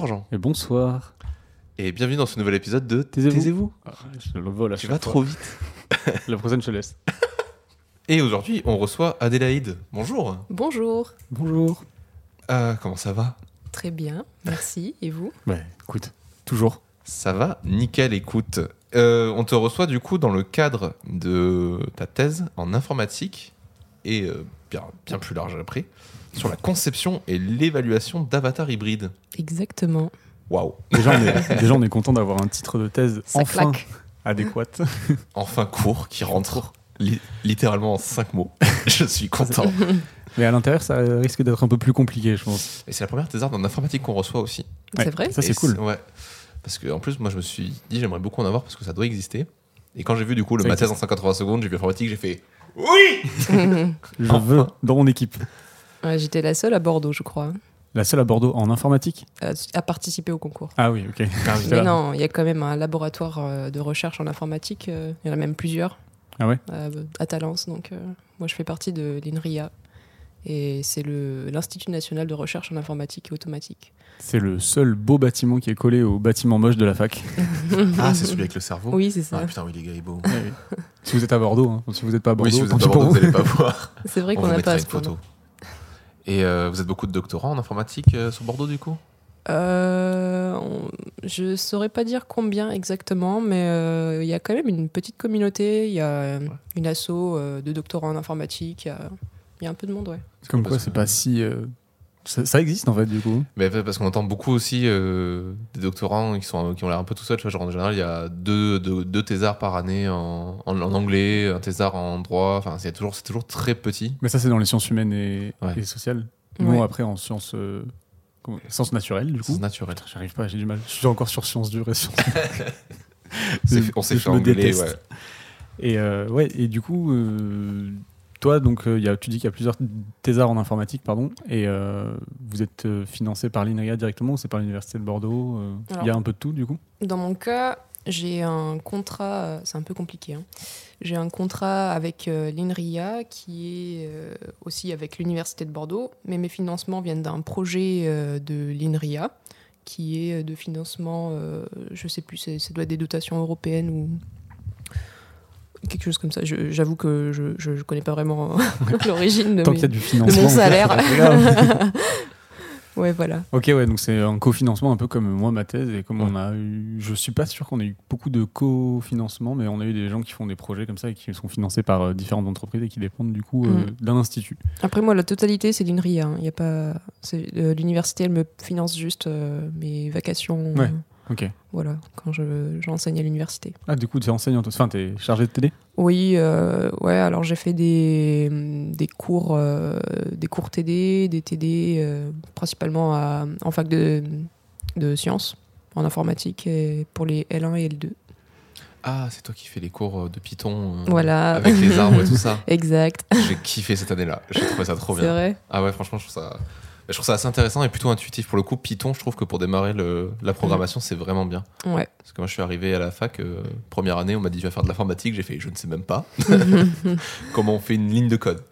bonsoir Jean. Et bonsoir. Et bienvenue dans ce nouvel épisode de Taisez-vous. Taisez-vous. Ah, je le vole à Tu vas fois. trop vite. La prochaine, je te laisse. Et aujourd'hui, on reçoit Adélaïde. Bonjour. Bonjour. Bonjour. Euh, comment ça va? Très bien, merci. Et vous? Ouais, écoute, toujours. Ça va Nickel, écoute. Euh, on te reçoit du coup dans le cadre de ta thèse en informatique et euh, bien, bien plus large après, sur la conception et l'évaluation d'avatars hybrides. Exactement. Waouh Déjà, on est, déjà, on est content d'avoir un titre de thèse Ça enfin claque. adéquat. Enfin court, qui rentre li- littéralement en 5 mots. Je suis content. Mais à l'intérieur, ça risque d'être un peu plus compliqué, je pense. Et c'est la première thésarde en informatique qu'on reçoit aussi. Ouais, C'est vrai Ça, c'est cool. Ouais. Parce que en plus, moi, je me suis dit, j'aimerais beaucoup en avoir parce que ça doit exister. Et quand j'ai vu du coup le ma thèse en existe. 180 secondes, j'ai vu informatique, j'ai fait oui. Je Enfin. veux dans mon équipe. Ouais, J'étais la seule à Bordeaux, je crois, La seule à Bordeaux en informatique à, à participer au concours. Ah oui, ok. J'étais Mais là. non, il y a quand même un laboratoire euh, de recherche en informatique. euh, Il y en a même plusieurs Ah ouais euh, à Talence. Donc, euh, moi, je fais partie de l'INRIA. Et c'est le- l'Institut national de recherche en informatique et automatique. C'est le seul beau bâtiment qui est collé au bâtiment moche de la fac. Ah, c'est celui avec le cerveau. Oui, c'est ça. Ah putain, oui, les gars, il est beau. si vous êtes à Bordeaux, hein. si vous n'êtes pas à Bordeaux, Oui, si vous n'allez pas voir. C'est vrai On qu'on n'a pas à ce photo. Et euh, vous êtes beaucoup de doctorants en informatique euh, sur Bordeaux du coup? Euh, on- je saurais pas dire combien exactement, mais euh, il y a quand même une petite communauté. Il y a une asso euh, de doctorants en informatique. Il y a, il y a un peu de monde, ouais. C'est Comme quoi, c'est pas si. Ça, ça existe en fait, du coup. Mais parce qu'on entend beaucoup aussi euh, des doctorants qui, sont, qui ont l'air un peu tout seuls. Genre en général, il y a deux, deux, deux thésards par année en, en, en anglais, un thésard en droit. Enfin, c'est toujours, très petit. Mais ça, c'est dans les sciences humaines et, Ouais. et sociales. Nous, Ouais. après, en sciences, euh, sciences naturelles, du coup. C'est naturel. Putain, J'arrive pas, j'ai du mal. Je suis encore sur sciences dures et sciences. On s'est fait engueuler, ouais. Et euh, ouais, et du coup, euh, toi, donc, euh, il y a, tu dis qu'il y a plusieurs thésards en informatique, pardon, et euh, vous êtes euh, financé par l'INRIA directement ou c'est par l'Université de Bordeaux Il y a un peu de tout, du coup? Dans mon cas, j'ai un contrat, c'est un peu compliqué. hein. J'ai un contrat avec euh, l'INRIA qui est euh, aussi avec l'Université de Bordeaux, mais mes financements viennent d'un projet euh, de l'INRIA qui est de financement, je sais plus, ça doit être des dotations européennes ou quelque chose comme ça. J'avoue que je, je, je connais pas vraiment l'origine de, Tant mes- qu'il y a du de financement. mon salaire. ouais, voilà. ok, ouais, donc c'est un cofinancement un peu comme moi, ma thèse, et comme Ouais. on a eu. Je suis pas sûr qu'on ait eu beaucoup de cofinancement, mais on a eu des gens qui font des projets comme ça et qui sont financés par euh, différentes entreprises et qui dépendent du coup euh, Mm. d'un institut. Après, moi, la totalité, c'est l'INRIA. hein. Il y a pas... euh, L'université, elle me finance juste euh, mes vacations. Ouais. Euh, Ok. voilà, quand je- j'enseigne à l'université. Ah, du coup, tu es enseignante, enfin, tu es chargée de TD Oui, euh, ouais, alors j'ai fait des, des, cours, euh, des cours TD, des TD, euh, principalement à- en fac de, de sciences, en informatique, et pour les L1 et L2. Ah, c'est toi qui fais les cours de Python euh, Voilà. avec les arbres et tout ça. Exact, J'ai kiffé cette année-là. J'ai trouvé ça trop c'est bien. vrai? Ah ouais, franchement, je trouve ça. Je trouve ça assez intéressant et plutôt intuitif. Pour le coup, Python, je trouve que pour démarrer le- la programmation, c'est vraiment bien. Ouais. Parce que moi, je suis arrivé à la fac, euh, première année, on m'a dit, tu vas faire de l'informatique. J'ai fait, je ne sais même pas comment on fait une ligne de code.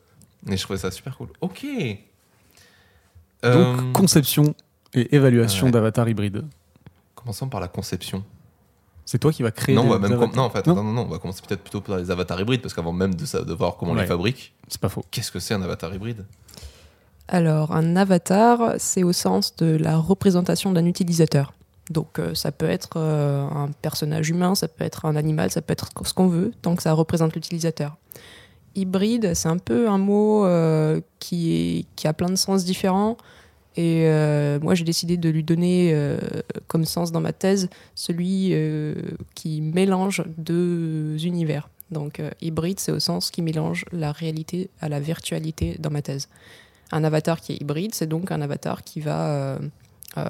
Et je trouvais ça super cool. Ok. Euh, Donc, conception et évaluation ouais. d'avatar hybride. commençons par la conception. C'est toi qui vas créer Non, on va même avatars com- non, en fait, Non non, non, non, on va commencer peut-être plutôt par les avatars hybrides, parce qu'avant même de, de voir comment on les fabrique, C'est pas faux. qu'est-ce que c'est un avatar hybride? Alors, un avatar, c'est au sens de la représentation d'un utilisateur. Donc, euh, ça peut être euh, un personnage humain, ça peut être un animal, ça peut être ce qu'on veut, tant que ça représente l'utilisateur. Hybride, c'est un peu un mot euh, qui, qui a plein de sens différents. Et moi, j'ai décidé de lui donner comme sens dans ma thèse celui qui mélange deux univers. Donc, hybride, c'est au sens qui mélange la réalité à la virtualité dans ma thèse. Un avatar qui est hybride, c'est donc un avatar qui va, euh, euh,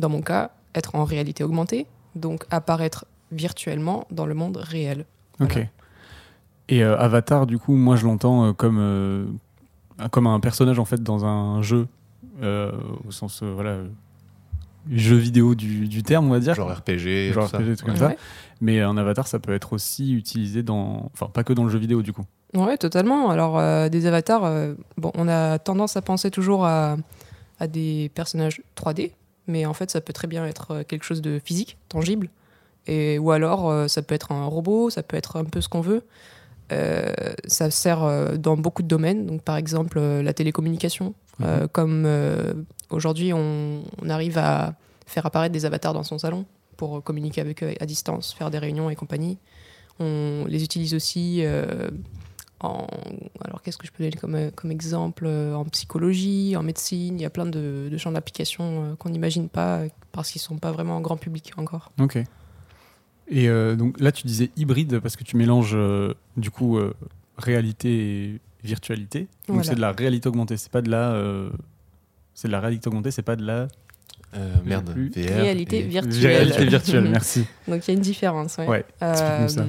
dans mon cas, être en réalité augmentée, donc apparaître virtuellement dans le monde réel. Ok. Voilà. Et euh, Avatar, du coup, moi je l'entends euh, comme, euh, comme un personnage en fait dans un jeu, euh, au sens euh, voilà, euh, jeu vidéo du, du terme, on va dire. Genre RPG, Genre tout ça. RPG, trucs comme Ouais. ça. Mais un avatar, ça peut être aussi utilisé dans. Enfin, pas que dans le jeu vidéo, du coup. Ouais, totalement. Alors, euh, des avatars, euh, bon, on a tendance à penser toujours à, à des personnages 3D, mais en fait, ça peut très bien être quelque chose de physique, tangible. Et, ou alors, ça peut être un robot, ça peut être un peu ce qu'on veut. ça sert dans beaucoup de domaines, donc par exemple la télécommunication. Mhm. comme aujourd'hui, on, on, arrive à faire apparaître des avatars dans son salon pour communiquer avec eux à distance, faire des réunions et compagnie. On les utilise aussi euh, en. Alors, qu'est-ce que je peux donner comme, comme exemple euh, En psychologie, en médecine, il y a plein de, champs d'application euh, qu'on n'imagine pas parce qu'ils ne sont pas vraiment en grand public encore. Ok. Et donc là, tu disais hybride parce que tu mélanges du coup réalité et virtualité. Donc c'est de la réalité augmentée, c'est pas de la. c'est de la réalité augmentée, c'est pas de la euh, merde, VR réalité virtuelle. Réalité virtuelle, merci. Donc il y a une différence. Ouais. euh, ça.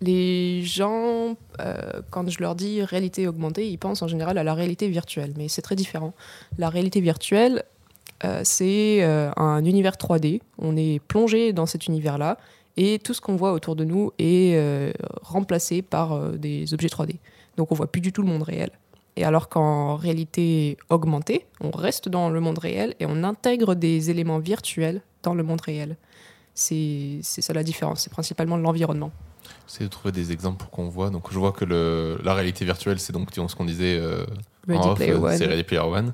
Les gens, euh, quand je leur dis réalité augmentée, ils pensent en général à la réalité virtuelle, mais c'est très différent. La réalité virtuelle, euh, c'est un univers 3D. On est plongé dans cet univers-là et tout ce qu'on voit autour de nous est remplacé par des objets 3D. Donc on voit plus du tout le monde réel. Et alors qu'en réalité augmentée, on reste dans le monde réel et on intègre des éléments virtuels dans le monde réel. C'est ça la différence, c'est principalement l'environnement. C'est de trouver des exemples pour qu'on voit. Donc je vois que le, la réalité virtuelle, c'est donc ce qu'on disait euh, Ready Player euh, One. C'est Ready Player One.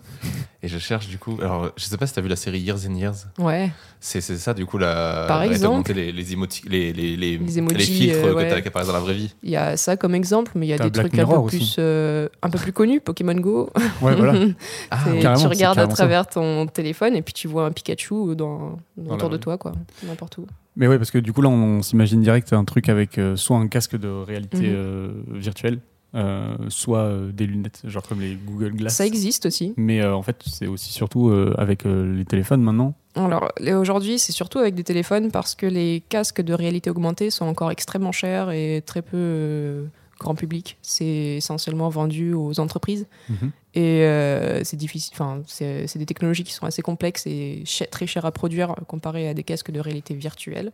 Et je cherche du coup. Alors, je sais pas si tu as vu la série Years and Years. Ouais. C'est ça, du coup, la. Par exemple. Les, les, les, les, les, les, filtres euh, que tu apparaissent dans la vraie vie. Il y a ça comme exemple, mais il y a des trucs un peu, plus, euh, un peu plus connus. Pokémon Go. Ouais, voilà. ah, tu regardes à travers ton téléphone et puis tu vois un Pikachu dans, autour de toi, quoi. N'importe où. Mais ouais, parce que du coup, là, on, s'imagine direct un truc avec euh, soit un casque de réalité mhm. virtuelle euh, soit euh, des lunettes, genre comme les Google Glass. Ça existe aussi. Mais euh, en fait, c'est aussi surtout avec les téléphones maintenant. Alors aujourd'hui, c'est surtout avec des téléphones parce que les casques de réalité augmentée sont encore extrêmement chers et très peu grand public. C'est essentiellement vendu aux entreprises. Mhm. Et c'est difficile. Enfin, c'est des technologies qui sont assez complexes et très chères à produire comparé à des casques de réalité virtuelle.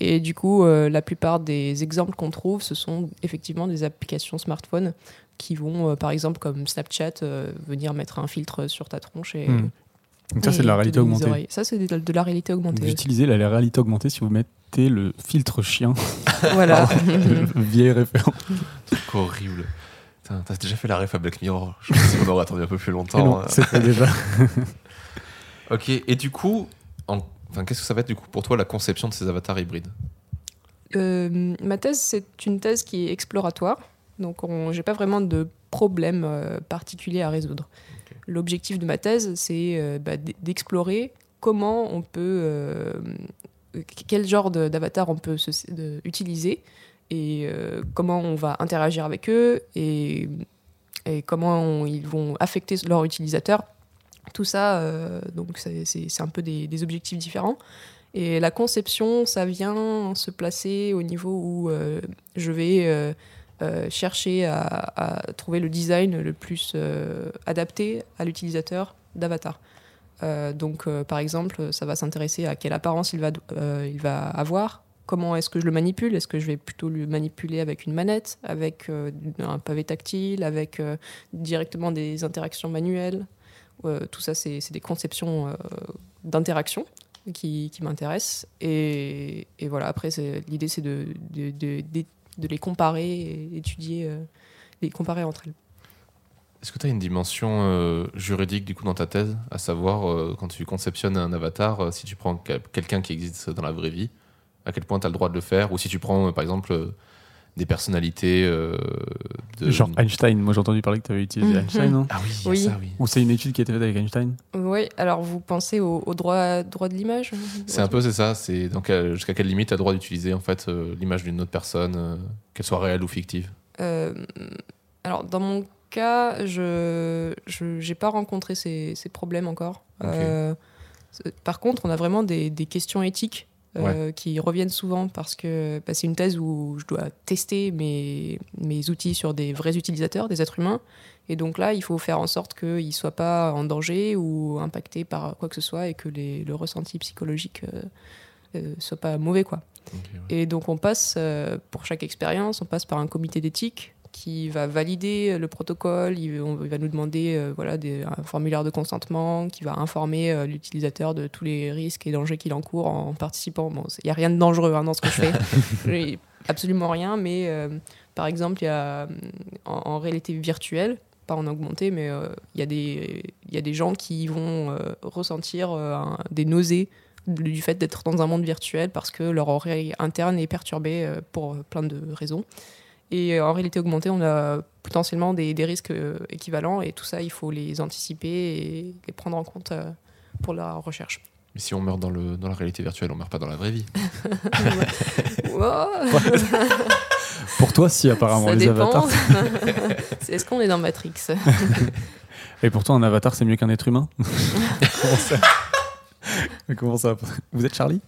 Et du coup, euh, la plupart des exemples qu'on trouve, ce sont effectivement des applications smartphone qui vont, euh, par exemple, comme Snapchat, euh, venir mettre un filtre sur ta tronche. Et, hmm. Donc ça, c'est de la réalité augmentée. Ça, c'est de, la réalité augmentée. Vous utilisez la, réalité augmentée si vous mettez le filtre chien. voilà. Vieille référence. C'est horrible. T'as déjà fait la ref à Black Mirror. Je pense qu'on aurait attendu un peu plus longtemps. C'est déjà. ok, et du coup, en Enfin, qu'est-ce que ça va être du coup pour toi la conception de ces avatars hybrides? Euh, Ma thèse, c'est une thèse qui est exploratoire. Donc, j'ai pas vraiment de problème euh, particulier à résoudre. L'objectif de ma thèse, c'est euh, bah, d'explorer comment on peut, quel genre d'avatar on peut utiliser et comment on va interagir avec eux et, comment ils vont affecter leurs utilisateurs tout ça, euh, donc c'est un peu des, objectifs différents. Et la conception, ça vient se placer au niveau où euh, je vais euh, chercher à, trouver le design le plus adapté à l'utilisateur d'Avatar. Donc, par exemple, ça va s'intéresser à quelle apparence il va, il va avoir, comment est-ce que je le manipule Est-ce que je vais plutôt le manipuler avec une manette, avec un pavé tactile, avec directement des interactions manuelles euh, tout ça, c'est des conceptions euh, d'interaction qui, m'intéressent. Et, voilà, après, l'idée, c'est de, de, les comparer et étudier, euh, les comparer entre elles. Est-ce que tu as une dimension juridique du coup dans ta thèse, à savoir quand tu conceptionnes un avatar, si tu prends quelqu'un qui existe dans la vraie vie, à quel point tu as le droit de le faire, ou si tu prends par exemple des personnalités. Euh, de... Genre Einstein, moi j'ai entendu parler que tu avais utilisé mhm. Einstein, non? Ah oui, Ça, oui. Ou c'est une étude qui a été faite avec Einstein? Oui, alors vous pensez au, droit, droit de l'image? C'est un peu c'est ça, c'est jusqu'à quelle limite tu as le droit d'utiliser en fait euh, l'image d'une autre personne, euh, qu'elle soit réelle ou fictive? Alors dans mon cas, je n'ai pas rencontré ces, ces problèmes encore. par contre, on a vraiment des, des questions éthiques euh, qui reviennent souvent parce que bah, c'est une thèse où je dois tester mes, mes outils sur des vrais utilisateurs, des êtres humains. Et donc là, il faut faire en sorte qu'ils ne soient pas en danger ou impactés par quoi que ce soit et que les, le ressenti psychologique ne euh, euh, soit pas mauvais. Quoi. Et donc on passe, pour chaque expérience, on passe par un comité d'éthique qui va valider le protocole, il, on- il va nous demander euh, voilà, des, un formulaire de consentement, qui va informer euh, l'utilisateur de tous les risques et dangers qu'il encourt en participant. Bon, il n'y a rien de dangereux hein, dans ce que je fais. Absolument rien, mais euh, par exemple, il y a euh, en, en réalité virtuelle, pas en augmenté, mais euh, il y, a des- il y a des gens qui vont euh, ressentir euh, un- des nausées du fait d'être dans un monde virtuel parce que leur oreille interne est perturbée euh, pour euh, plein de raisons. Et euh, en réalité augmentée, on a potentiellement des, des risques euh, équivalents et tout ça, il faut les anticiper et les prendre en compte euh, pour la recherche. Mais si on meurt dans, le, dans la réalité virtuelle, on meurt pas dans la vraie vie. Pour toi, si, apparemment, Ça les dépend. avatars. C'est- Est-ce qu'on est dans Matrix? Et pourtant, un avatar, c'est mieux qu'un être humain? Comment ça? Comment ça? Vous êtes Charlie?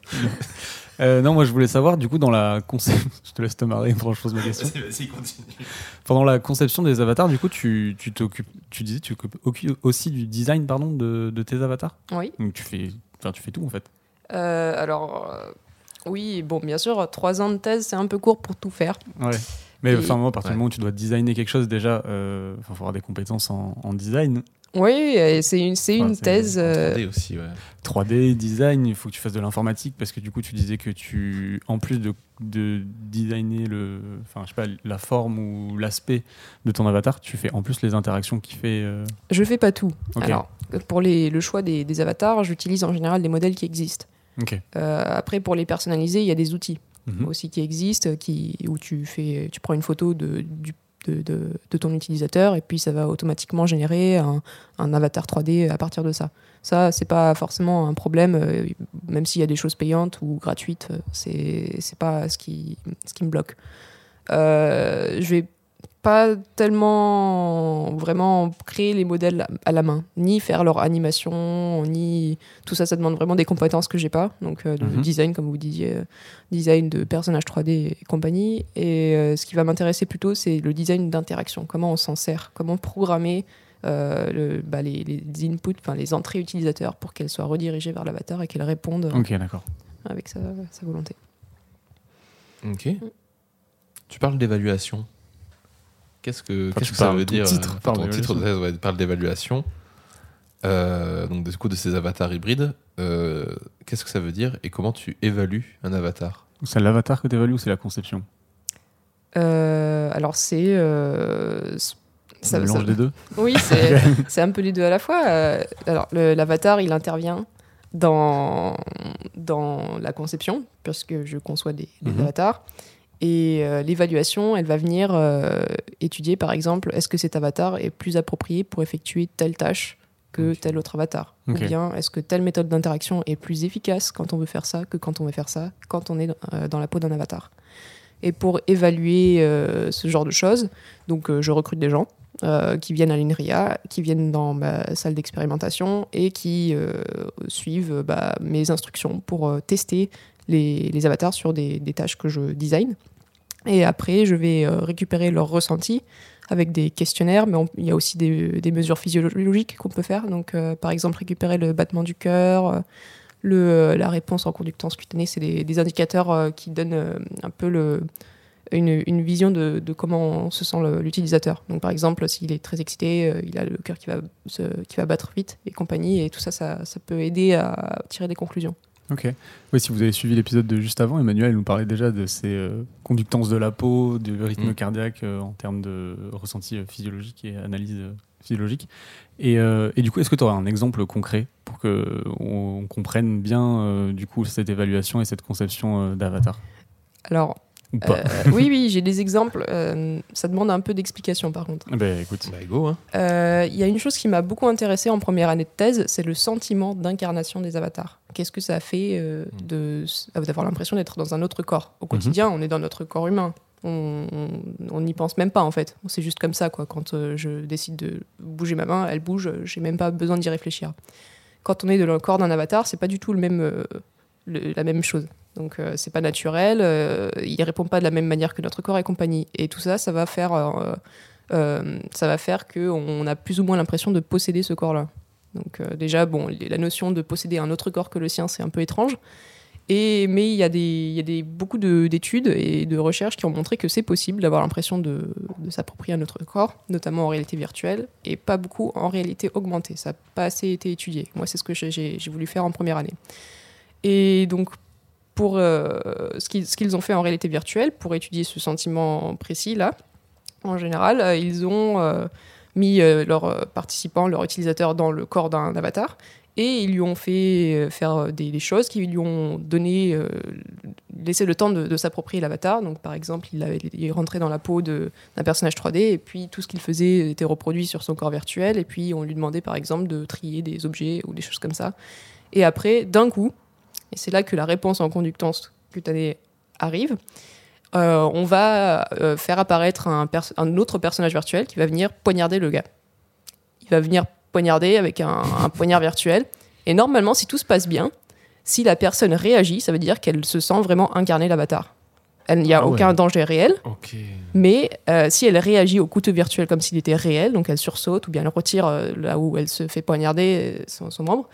Euh, Non, moi, je voulais savoir, du coup, dans la conception... je te laisse te marrer je pose ma question. Vas-y, vas-y, continue. Pendant la conception des avatars, du coup, tu tu t'occupes... Tu disais, tu t'occupes occu- aussi du design, pardon, de, de tes avatars? Oui. Donc, tu fais... Enfin, tu fais tout, en fait. Euh, alors, euh, oui, bon, bien sûr, trois ans de thèse, c'est un peu court pour tout faire. Ouais. Mais enfin, moi, à partir Ouais. du moment où tu dois designer quelque chose, déjà, il faut avoir des compétences en, en design. Oui, et c'est une, c'est Enfin, une thèse. En euh, 3D aussi, ouais. 3D, design, il faut que tu fasses de l'informatique parce que du coup tu disais que tu, en plus de, de designer le, enfin je sais pas, la forme ou l'aspect de ton avatar, tu fais en plus les interactions qu'il fait. euh, Je fais pas tout. Alors, pour les, le choix des, des avatars, j'utilise en général des modèles qui existent. Euh, après, pour les personnaliser, il y a des outils Mhm. aussi qui existent, qui, où tu, fais, tu prends une photo de, du- de, ton utilisateur et puis ça va automatiquement générer un, avatar 3D à partir de ça. Ça, c'est pas forcément un problème, euh, même s'il y a des choses payantes ou gratuites, euh, c'est pas ce qui, ce qui me bloque. Euh, je vais pas tellement vraiment créer les modèles à la main, ni faire leur animation, ni tout ça, ça demande vraiment des compétences que j'ai pas, donc euh, de Mhm. design comme vous disiez, euh, design de personnages 3D et compagnie. Et euh, ce qui va m'intéresser plutôt, c'est le design d'interaction, comment on s'en sert, comment programmer euh, le- bah, les, les inputs, enfin les entrées utilisateurs pour qu'elles soient redirigées vers l'avatar et qu'elles répondent avec sa, sa volonté. Ok. Tu parles d'évaluation. Qu'est-ce que, Enfin, qu'est-ce tu que ça veut dire titre euh, parle Ton titre de d'évaluation. thèse ouais, parle d'évaluation. Euh, donc, du coup, de ces avatars hybrides. Euh, qu'est-ce que ça veut dire et comment tu évalues un avatar? C'est l'avatar que tu évalues ou c'est la conception? Euh, alors c'est euh, ça- mélange ça- des deux? Oui, c'est c'est un peu les deux à la fois. Alors, le- l'avatar, il intervient dans, dans la conception, parce que je conçois des, des Mhm. avatars. Et euh, l'évaluation, elle va venir euh, étudier, par exemple, est-ce que cet avatar est plus approprié pour effectuer telle tâche que tel autre avatar? Ou bien est-ce que telle méthode d'interaction est plus efficace quand on veut faire ça que quand on veut faire ça, quand on est dans, euh, dans la peau d'un avatar? Et pour évaluer ce genre de choses, donc je recrute des gens qui viennent à l'INRIA, qui viennent dans ma salle d'expérimentation et qui suivent bah, mes instructions pour tester les, avatars sur des, tâches que je design. Et après, je vais euh, récupérer leurs ressentis avec des questionnaires, mais il y a aussi des, mesures physiologiques qu'on peut faire. Donc, euh, par exemple, récupérer le battement du cœur, euh, la réponse en conductance cutanée, c'est des, indicateurs qui donnent un peu une, vision de, comment se sent l'utilisateur. Donc, par exemple, s'il est très excité, il a le cœur qui va, qui va battre vite et compagnie, et tout ça, ça peut aider à tirer des conclusions. Ok. Oui, si vous avez suivi l'épisode de juste avant, Emmanuel nous parlait déjà de ces euh, conductances de la peau, du rythme Mm. cardiaque euh, en termes de ressenti euh, physiologique et analyse physiologique. Et, euh, et du coup, est-ce que tu aurais un exemple concret pour que on, on comprenne bien euh, du coup cette évaluation et cette conception euh, d'avatar? Alors, ou pas euh, oui, oui, j'ai des exemples. euh, ça demande un peu d'explication, par contre. Eh Ben écoute, Bah, go, hein. Euh, Il y a une chose qui m'a beaucoup intéressée en première année de thèse, c'est le sentiment d'incarnation des avatars. Qu'est-ce que ça fait euh, Mm. de d'avoir l'impression d'être dans un autre corps? Au quotidien, on est dans notre corps humain. On n'y pense même pas en fait. C'est juste comme ça quoi. Quand euh, je décide de bouger ma main, elle bouge. J'ai même pas besoin d'y réfléchir. Quand on est dans le corps d'un avatar, c'est pas du tout le même, euh, le- la même chose. Donc euh, c'est pas naturel. euh, il répond pas de la même manière que notre corps et compagnie. Et tout ça, ça va faire euh, euh, ça va faire qu'on a plus ou moins l'impression de posséder ce corps-là. Donc euh, déjà, bon, la notion de posséder un autre corps que le sien, c'est un peu étrange. Et, mais il y a, des, il y a des, beaucoup d'études et de recherches qui ont montré que c'est possible d'avoir l'impression de, s'approprier un autre corps, notamment en réalité virtuelle, et pas beaucoup en réalité augmentée. Ça n'a pas assez été étudié. Moi, c'est ce que j'ai voulu faire en première année. Et donc, pour euh, ce qu'ils ont fait en réalité virtuelle, pour étudier ce sentiment précis-là, en général, euh, ils ont euh, mis leurs participants, leurs utilisateurs dans le corps d'un avatar et ils lui ont fait faire des, choses qui lui ont donné, laissé le temps de, s'approprier l'avatar. Donc, par exemple, il, est rentré dans la peau d'un personnage 3D et puis tout ce qu'il faisait était reproduit sur son corps virtuel. Et puis, on lui demandait, par exemple, de trier des objets ou des choses comme ça. Et après, d'un coup, et c'est là que la réponse en conductance cutanée arrive. Euh, on va euh, faire apparaître un, autre personnage virtuel qui va venir poignarder le gars. Il va venir poignarder avec un, poignard virtuel. Et normalement, si tout se passe bien, si la personne réagit, ça veut dire qu'elle se sent vraiment incarner l'avatar. Il n'y a ah aucun danger réel. Mais euh, si elle réagit au couteau virtuel comme s'il était réel, donc elle sursaute ou bien elle retire là où elle se fait poignarder son membre,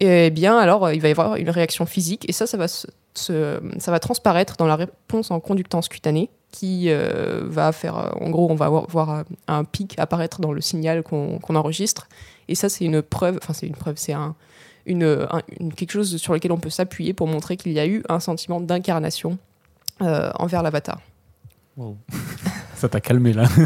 eh bien alors euh, il va y avoir une réaction physique et ça, ça va, se, ça va transparaître dans la réponse en conductance cutanée qui euh, va faire, euh, en gros, on va voir, un pic apparaître dans le signal qu'on enregistre. Et ça, c'est une preuve, enfin c'est une preuve, c'est un, une, quelque chose sur lequel on peut s'appuyer pour montrer qu'il y a eu un sentiment d'incarnation envers l'avatar. Wow. Ça t'a calmé là.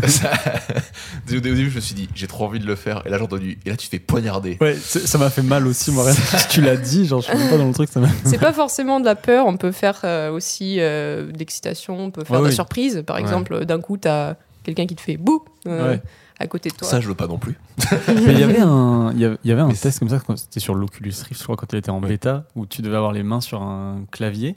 Au début, je me suis dit, j'ai trop envie de le faire. Et là, j'ai entendu, et là, tu te fais poignarder. Ouais, ça m'a fait mal aussi, moi. tu l'as dit, genre, je suis pas dans le truc. Ça c'est pas forcément de la peur. On peut faire euh, aussi euh, de l'excitation, on peut faire de la surprise. Par exemple, d'un coup, t'as quelqu'un qui te fait bouh euh, à côté de toi. Ça, je veux pas non plus. Mais il y avait un, il y avait un test comme ça, c'était sur l'Oculus Rift, je crois, quand il était en bêta, où tu devais avoir les mains sur un clavier.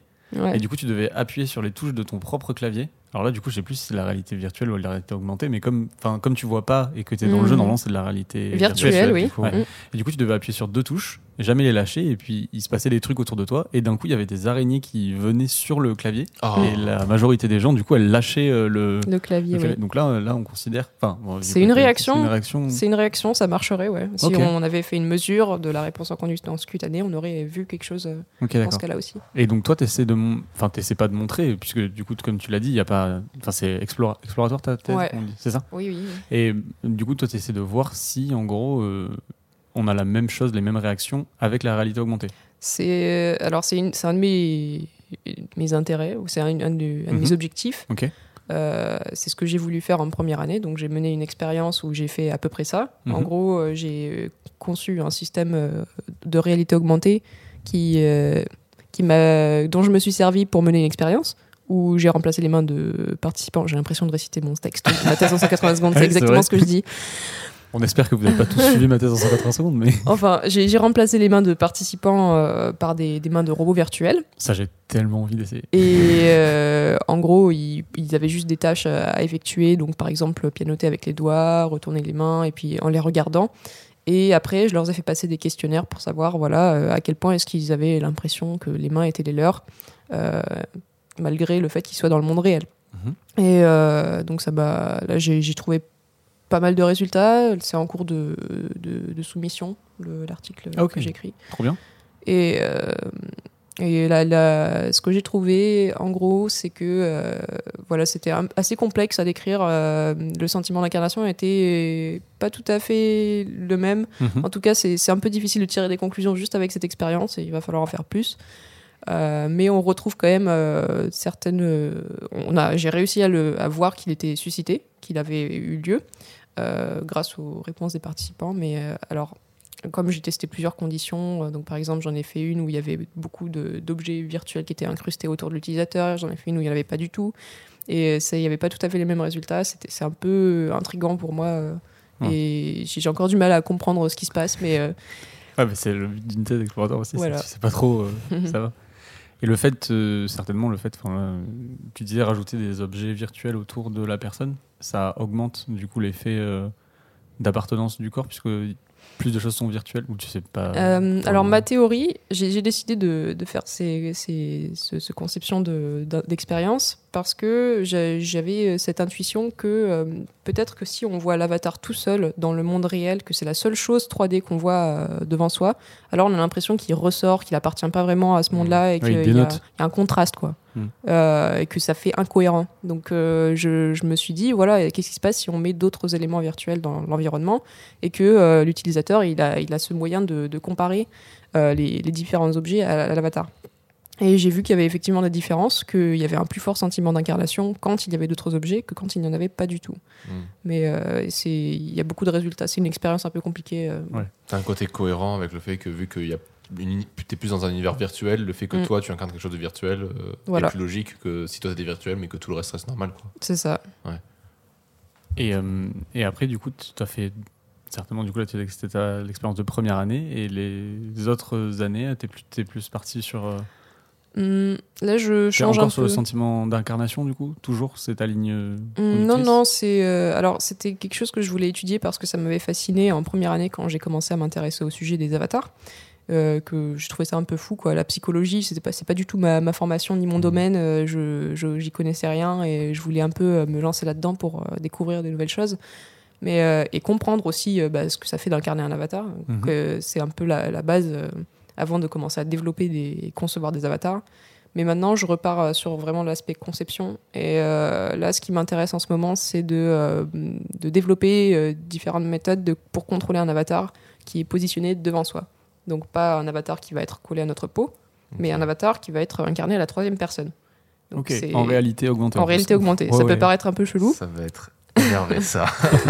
Et du coup, tu devais appuyer sur les touches de ton propre clavier alors là, du coup, je sais plus si c'est la réalité virtuelle ou la réalité augmentée, mais comme, comme tu vois pas et que tu es dans le jeu, mhm. normalement, c'est de la réalité virtuelle. oui. Mhm. Et du coup, tu devais appuyer sur deux touches jamais les lâcher et puis il se passait des trucs autour de toi et d'un coup il y avait des araignées qui venaient sur le clavier oh. et la majorité des gens du coup elles lâchaient euh, le, le, clavier, donc là là on considère enfin c'est une, réaction. c'est une réaction. Ça marcherait ouais. Si on avait fait une mesure de la réponse en conductance cutanée on aurait vu quelque chose euh, dans ce cas-là aussi. Et donc toi t'essaies de enfin t'essaies pas de montrer puisque du coup comme tu l'as dit il y a pas enfin c'est exploratoire ta thèse c'est ça? Oui, oui, et du coup toi t'essaies de voir si en gros euh, on a la même chose, les mêmes réactions avec la réalité augmentée C'est alors c'est un de mes, mes intérêts ou c'est un, de, mes mhm. objectifs. Euh, c'est ce que j'ai voulu faire en première année. Donc j'ai mené une expérience où j'ai fait à peu près ça. En mhm. gros, euh, j'ai conçu un système euh, de réalité augmentée qui, qui dont je me suis servi pour mener une expérience où j'ai remplacé les mains de participants. J'ai l'impression de réciter mon texte. Ma thèse en 180 secondes, c'est exactement ce que je dis. On espère que vous n'avez pas tous suivi ma thèse en 180 secondes, mais. Enfin, j'ai remplacé les mains de participants euh, par des, mains de robots virtuels. Ça, j'ai tellement envie d'essayer. Et euh, en gros, ils, avaient juste des tâches à effectuer, donc par exemple pianoter avec les doigts, retourner les mains, et puis en les regardant. Et après, je leur ai fait passer des questionnaires pour savoir, voilà, euh, à quel point est-ce qu'ils avaient l'impression que les mains étaient les leurs, malgré le fait qu'ils soient dans le monde réel. Mhm. Et donc ça bah, là j'ai trouvé pas mal de résultats. C'est en cours de, de, soumission, l'article ah, que j'écris. Trop bien. Et, euh, et la, ce que j'ai trouvé, en gros, c'est que euh, voilà, c'était assez complexe à décrire. Euh, le sentiment d'incarnation était pas tout à fait le même. Mhm. En tout cas, c'est un peu difficile de tirer des conclusions juste avec cette expérience et il va falloir en faire plus. Mais on retrouve quand même certaines. on a, j'ai réussi à, le, à voir qu'il était suscité, qu'il avait eu lieu. Euh, grâce aux réponses des participants. Mais euh, alors, comme j'ai testé plusieurs conditions, euh, donc par exemple j'en ai fait une où il y avait beaucoup d'objets virtuels qui étaient incrustés autour de l'utilisateur, j'en ai fait une où il n'y en avait pas du tout, et il n'y avait pas tout à fait les mêmes résultats, c'est un peu intriguant pour moi, et j'ai encore du mal à comprendre ce qui se passe, mais... Ouais, mais c'est le but d'une thèse d'explorateur aussi, voilà. c'est pas trop, ça va. Et le fait, certainement, le fait, tu disais rajouter des objets virtuels autour de la personne, ça augmente du coup l'effet euh, d'appartenance du corps, puisque plus de choses sont virtuelles ou tu sais pas Euh, alors ma théorie, j'ai décidé de, de faire ces, ces- ce, ce conception de- d'expérience parce que j'avais cette intuition que euh, peut-être que si on voit l'avatar tout seul dans le monde réel, que c'est la seule chose 3D qu'on voit euh, devant soi, alors on a l'impression qu'il ressort, qu'il appartient pas vraiment à ce monde-là et Oui, il qu'il y, y a un contraste quoi. Mm. Euh, et que ça fait incohérent. Donc euh, je, je me suis dit, voilà, qu'est-ce qui se passe si on met d'autres éléments virtuels dans l'environnement et que euh, l'utilisateur il a, il a ce moyen de, de comparer euh, les, les différents objets à, à l'avatar. Et j'ai vu qu'il y avait effectivement des différences, qu'il y avait un plus fort sentiment d'incarnation quand il y avait d'autres objets que quand il n'y en avait pas du tout. Mm. Mais euh, c'est- il y a beaucoup de résultats. C'est une expérience un peu compliquée. euh. Ouais. T'as un côté cohérent avec le fait que vu qu'il y a t'es plus dans un univers virtuel, le fait que Mm. toi tu incarnes quelque chose de virtuel euh, Voilà. est plus logique que si toi t'es virtuel mais que tout le reste reste normal. Quoi. C'est ça. Et, euh, et après, du coup, tu as fait. Certainement, du coup, là, c'était ta- l'expérience de première année. Et les autres années, tu es plus, t'es plus parti sur. euh, Hum, là, je change encore un sur peu. le sentiment d'incarnation, du coup Toujours C'est ta ligne. euh, Hum, Non, non, c'est. euh, alors, c'était quelque chose que je voulais étudier parce que ça m'avait fasciné en première année quand j'ai commencé à m'intéresser au sujet des avatars. Euh, que je trouvais ça un peu fou, quoi. La psychologie, c'était pas, c'est pas du tout ma, ma formation ni mon domaine. euh, je, j'y connaissais rien et je voulais un peu euh, me lancer là-dedans pour euh, découvrir des nouvelles choses. Mais, et comprendre aussi bah, ce que ça fait d'incarner un avatar. Que c'est un peu la, la base avant de commencer à développer des, et concevoir des avatars. Mais maintenant, je repars sur vraiment l'aspect conception. Et euh, là, ce qui m'intéresse en ce moment, c'est de, euh, de développer euh, différentes méthodes de- pour contrôler un avatar qui est positionné devant soi. Donc, pas un avatar qui va être collé à notre peau, mais un avatar qui va être incarné à la troisième personne. Donc, en réalité augmentée. en réalité augmentée. Ouais, ça ouais. peut paraître un peu chelou, Ça va être énervé ça.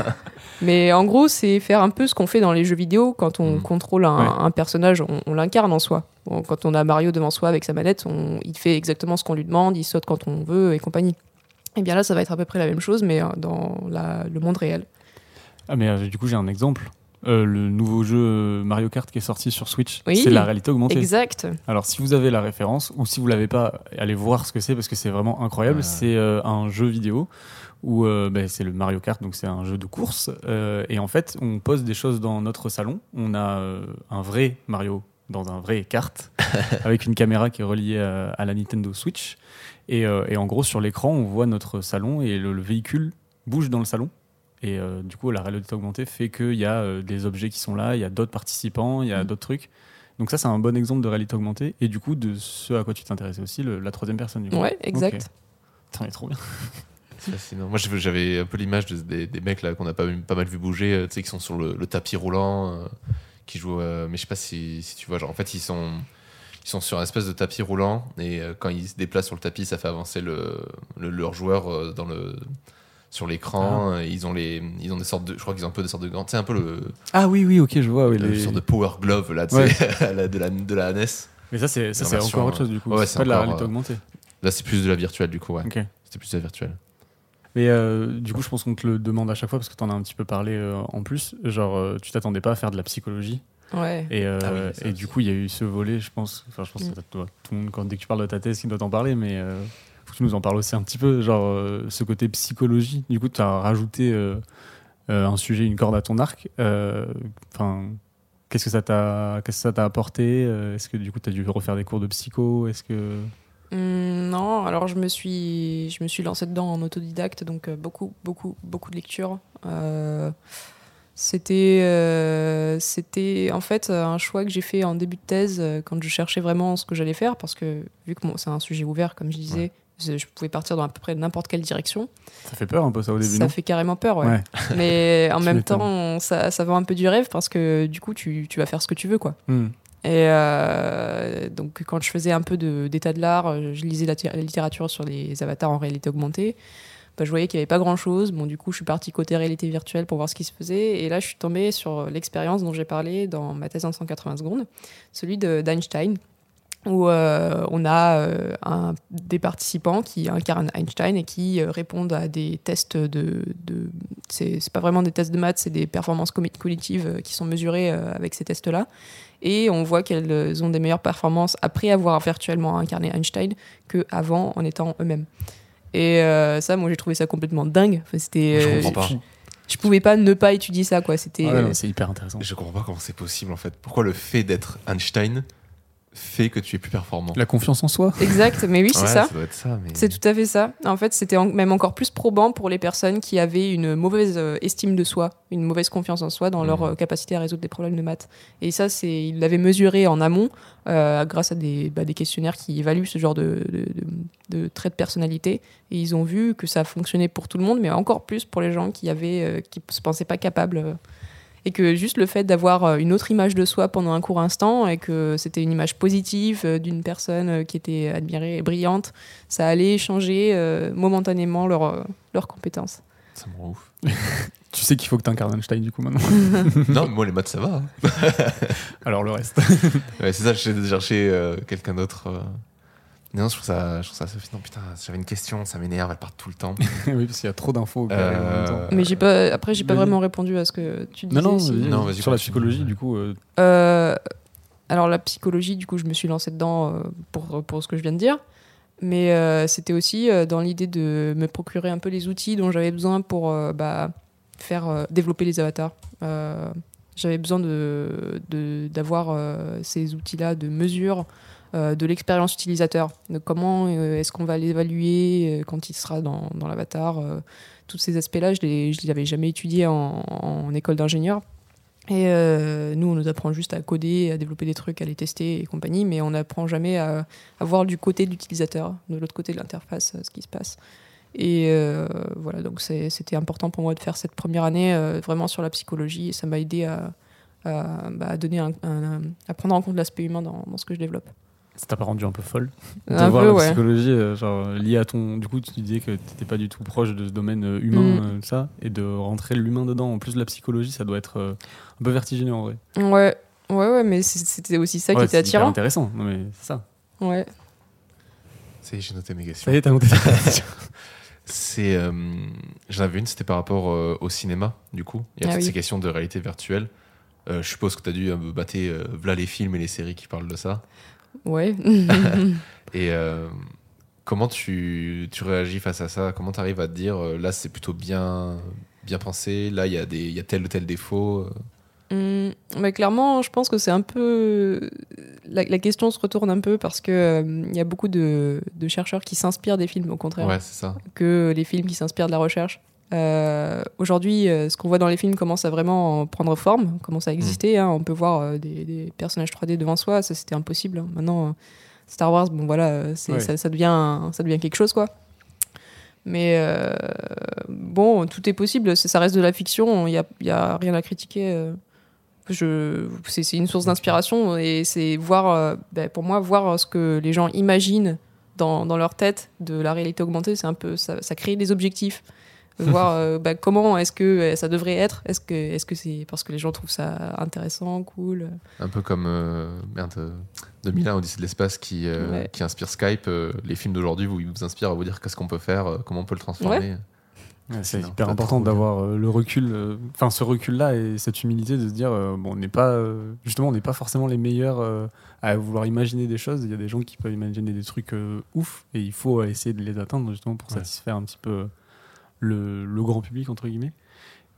mais en gros, c'est faire un peu ce qu'on fait dans les jeux vidéo quand on Mhm. contrôle un, Ouais. un personnage, on, on l'incarne en soi. Bon, quand on a Mario devant soi avec sa manette, on- il fait exactement ce qu'on lui demande, il saute quand on veut et compagnie. Et bien là, ça va être à peu près la même chose, mais euh, dans la- le monde réel. Ah, mais euh, du coup, j'ai un exemple. Euh, le nouveau jeu Mario Kart qui est sorti sur Switch, Oui. c'est la réalité augmentée. Exact. Alors, si vous avez la référence, ou si vous l'avez pas, allez voir ce que c'est parce que c'est vraiment incroyable. C'est euh, un jeu vidéo où euh, ben, c'est le Mario Kart, donc c'est un jeu de course. euh, et en fait, on pose des choses dans notre salon. On a euh, un vrai Mario dans un vrai kart avec une caméra qui est reliée à, à la Nintendo Switch. Et, euh, et en gros, sur l'écran, on voit notre salon et le, le véhicule bouge dans le salon. Et euh, du coup, la réalité augmentée fait qu'il y a euh, des objets qui sont là, il y a d'autres participants, il y a Mm. d'autres trucs. Donc ça, c'est un bon exemple de réalité augmentée. Et du coup, de ce à quoi tu t'intéressais aussi, le- la troisième personne. Du coup. Ouais, exact. Ok. Putain, mais trop bien. C'est fascinant. Moi j'avais- un peu l'image de- des, des mecs là qu'on a pas, pas mal vu bouger, euh, tu sais, qui sont sur le, le tapis roulant, euh, qui jouent. euh, mais je sais pas si, si tu vois, genre en fait ils sont. Ils sont sur un espèce de tapis roulant et euh, quand ils se déplacent sur le tapis, ça fait avancer le, le- leur joueur euh, dans le, sur l'écran. Ah. Euh, Ils ont les, ils ont des sortes de, je crois qu'ils ont un peu des sortes de gants. C'est un peu le, Ah oui, oui, ok, je vois. oui, le les- sorte de power glove là, Ouais. de la de la NES. Mais ça, c'est ça, c'est encore autre chose du coup. ouais, c'est pas de la réalité euh, augmentée. Là c'est plus de la virtuelle du coup, ouais. Ok. C'était plus de la virtuelle. Mais euh, du coup, je pense qu'on te le demande à chaque fois parce que tu en as un petit peu parlé euh, en plus. Genre, euh, tu t'attendais pas à faire de la psychologie. Ouais. Et, euh, Ah oui, et du coup, il y a eu ce volet, je pense. Enfin, je pense Mm. que toi, tout le monde, quand, dès que tu parles de ta thèse, il doit t'en parler, mais euh, que tu nous en parles aussi un petit peu. Genre, euh, ce côté psychologie. Du coup, tu as rajouté euh, euh, un sujet, une corde à ton arc. Enfin. Qu'est-ce que ça t'a, qu'est-ce que ça t'a apporté Est-ce que du coup tu as dû refaire des cours de psycho Est-ce que Hum, non, alors je me suis, je me suis lancée dedans en autodidacte, donc beaucoup, beaucoup, beaucoup de lectures. C'était, euh, c'était en fait un choix que j'ai fait en début de thèse quand je cherchais vraiment ce que j'allais faire, parce que vu que bon, c'est un sujet ouvert, comme je disais, je pouvais partir dans à peu près n'importe quelle direction. ça fait peur un peu ça au début ça non fait carrément peur, ouais. Ouais. Mais en même temps, ça, ça vend un peu du rêve parce que du coup, tu, tu vas faire ce que tu veux, quoi. Hmm. Et euh, donc, quand je faisais un peu de- d'état de, l'art, euh, je lisais la, la littérature sur les avatars en réalité augmentée. Bah, je voyais qu'il n'y avait pas grand chose. Bon, du coup, je suis partie côté réalité virtuelle pour voir ce qui se faisait. Et là, je suis tombée sur l'expérience dont j'ai parlé dans ma thèse en 180 secondes, celui de- d'Einstein, où euh, on a euh, un, des participants qui incarnent Einstein et qui euh, répondent à des tests de. de c'est c'est pas vraiment des tests de maths, c'est des performances cognitives qui sont mesurées euh, avec ces tests-là. Et on voit qu'elles ont des meilleures performances après avoir virtuellement incarné Einstein qu'avant en étant eux-mêmes. Et euh, ça, moi, j'ai trouvé ça complètement dingue. Enfin, c'était, Je comprends pas. je pouvais pas ne pas étudier ça, quoi. C'était. Ouais, non, c'est hyper intéressant. Je comprends pas comment c'est possible en fait. Pourquoi le fait d'être Einstein fait que tu es plus performant La confiance en soi. Exact, mais oui, c'est Ouais, ça. doit être ça. Mais... C'est tout à fait ça. En fait, c'était en- même encore plus probant pour les personnes qui avaient une mauvaise euh, estime de soi, une mauvaise confiance en soi dans leur Mhm. euh, capacité à résoudre des problèmes de maths. Et ça, c'est, ils l'avaient mesuré en amont euh, grâce à des, bah, des questionnaires qui évaluent ce genre de, de, de- de traits de personnalité. Et ils ont vu que ça fonctionnait pour tout le monde, mais encore plus pour les gens qui avaient, euh, qui se pensaient pas capables. euh, et que juste le fait d'avoir euh, une autre image de soi pendant un court instant et que c'était une image positive euh, d'une personne euh, qui était admirée et brillante, ça allait changer euh, momentanément leurs leurs compétences. Ça me rend ouf. Tu sais qu'il faut que tu incarnes Einstein du coup maintenant. non, mais moi les maths ça va. hein. Alors le reste. Ouais, c'est ça, j'essaie de chercher euh, quelqu'un d'autre. euh. Non, je trouve ça, je trouve ça fascinant. Putain, j'avais une question, ça m'énerve, elle part tout le temps. oui, parce qu'il y a trop d'infos. Euh, Mais j'ai pas, après, j'ai pas vraiment répondu à ce que tu disais. Non, non, Non, vas-y, sur la psychologie, du coup. euh, Euh, alors la psychologie, du coup, je me suis lancée dedans euh, pour, pour ce que je viens de dire. Mais euh, c'était aussi dans l'idée de me procurer un peu les outils dont j'avais besoin pour euh, bah, faire euh, développer les avatars. Euh, j'avais besoin de, de- d'avoir euh, ces outils-là de mesure euh, de l'expérience utilisateur. Comment euh, est-ce qu'on va l'évaluer euh, quand il sera dans, dans l'avatar. euh, tous ces aspects-là, je ne les avais jamais étudiés en, en école d'ingénieur. Et euh, nous, on nous apprend juste à coder, à développer des trucs, à les tester et compagnie, mais on n'apprend jamais à, à voir du côté de l'utilisateur, de l'autre côté de l'interface, euh, ce qui se passe. Et euh, voilà, donc c'était important pour moi de faire cette première année euh, vraiment sur la psychologie, et ça m'a aidé à, à, bah, donner un- à prendre en compte l'aspect humain dans ce que je développe. Ça t'a pas rendu un peu folle de Un voir peu, la ouais. psychologie euh, genre, liée à ton. Du coup, tu disais que t'étais pas du tout proche de ce domaine euh, humain, Mm. euh, ça, et de rentrer l'humain dedans. En plus, la psychologie, ça doit être euh, un peu vertigineux en vrai. Ouais, ouais, ouais, mais c'est- c'était aussi ça Ouais, qui était c'est attirant. intéressant. Non, mais c'est ça. Ouais. Ça y est, j'ai noté mes questions. Ça y est, t'as monté ta question. C'est, euh, j'en avais une, c'était par rapport euh, au cinéma, du coup. Il y a Ah toutes oui. ces questions de réalité virtuelle. Euh, je suppose que tu as dû euh, battre euh, voilà les films et les séries qui parlent de ça. Ouais. Et euh, comment tu, tu réagis face à ça? Comment tu arrives à te dire, euh, là c'est plutôt bien, bien pensé, là il y, a des- y a tel ou tel défaut euh? Mais clairement, je pense que c'est un peu. La, la question se retourne un peu parce que euh, il y a beaucoup de, de chercheurs qui s'inspirent des films, au contraire, Ouais, ça. que les films qui s'inspirent de la recherche. Euh, Aujourd'hui, euh, ce qu'on voit dans les films commence à vraiment prendre forme, commence à exister. hein. On peut voir euh, des, des personnages 3D devant soi, ça c'était impossible. hein. Maintenant, Star Wars, bon voilà, Ouais. ça, ça devient, ça devient quelque chose, quoi. Mais bon, tout est possible, ça reste de la fiction, il n'y a, y a rien à critiquer. c'est, une source d'inspiration et c'est voir, ben, pour moi, voir ce que les gens imaginent dans, dans leur tête de la réalité augmentée, c'est un peu, ça, ça crée des objectifs. voir euh, ben, comment est-ce que euh, ça devrait être? Est-ce que, est-ce que c'est parce que les gens trouvent ça intéressant, cool? Un peu comme euh, merde, euh, 2001 Odyssée de l'espace qui, euh, Ouais. qui inspire Skype. euh, les films d'aujourd'hui vous, vous inspirent à vous dire qu'est-ce qu'on peut faire, euh, comment on peut le transformer. Ouais, c'est hyper important d'avoir euh, le recul, euh, enfin ce recul-là et cette humilité de se dire, euh, bon, on n'est pas, euh, justement, on n'est pas forcément les meilleurs euh, à vouloir imaginer des choses. Il y a des gens qui peuvent imaginer des trucs euh, ouf et il faut euh, essayer de les atteindre justement pour Ouais. satisfaire un petit peu euh, le, le grand public entre guillemets.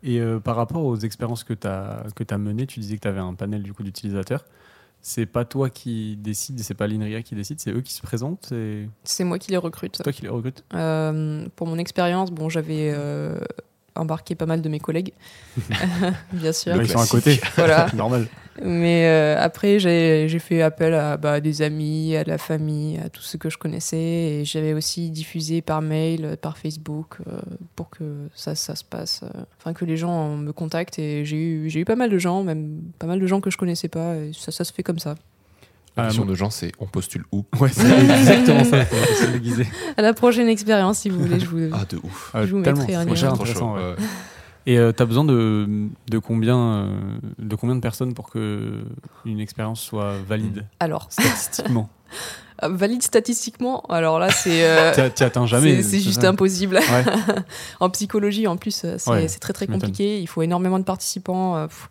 Et euh, par rapport aux expériences que tu as que as menées, tu disais que tu avais un panel du coup d'utilisateurs. C'est pas toi qui décide, c'est pas l'INRIA qui décide, c'est eux qui se présentent, c'est C'est moi qui les recrute. toi qui les recrutes. Euh, pour mon expérience, bon, j'avais euh, embarqué pas mal de mes collègues, bien sûr. Ils sont à côté, Voilà. normal. Mais euh, après, j'ai j'ai fait appel à bah, des amis, à de la famille, à tous ceux que je connaissais. Et j'avais aussi diffusé par mail, par Facebook, euh, pour que ça, ça se passe. euh, Enfin, que les gens me contactent. Et j'ai eu, j'ai eu pas mal de gens, même pas mal de gens que je connaissais pas. Et ça, ça se fait comme ça. La Ah, question de gens, c'est on postule où? Ouais, c'est exactement ça. C'est déguisé. À la prochaine expérience, si vous voulez, je vous. Ah, de ouf. Je vous mettrai un lien. Et euh, t'as besoin de, de, combien, euh, de combien de personnes pour que une expérience soit valide Alors, statistiquement euh, valide statistiquement. Alors là, c'est. euh, atteins jamais. c'est- juste ça impossible. Ouais. en psychologie, en plus, euh, c'est Ouais, très très tu compliqué. Il faut énormément de participants. euh, pff,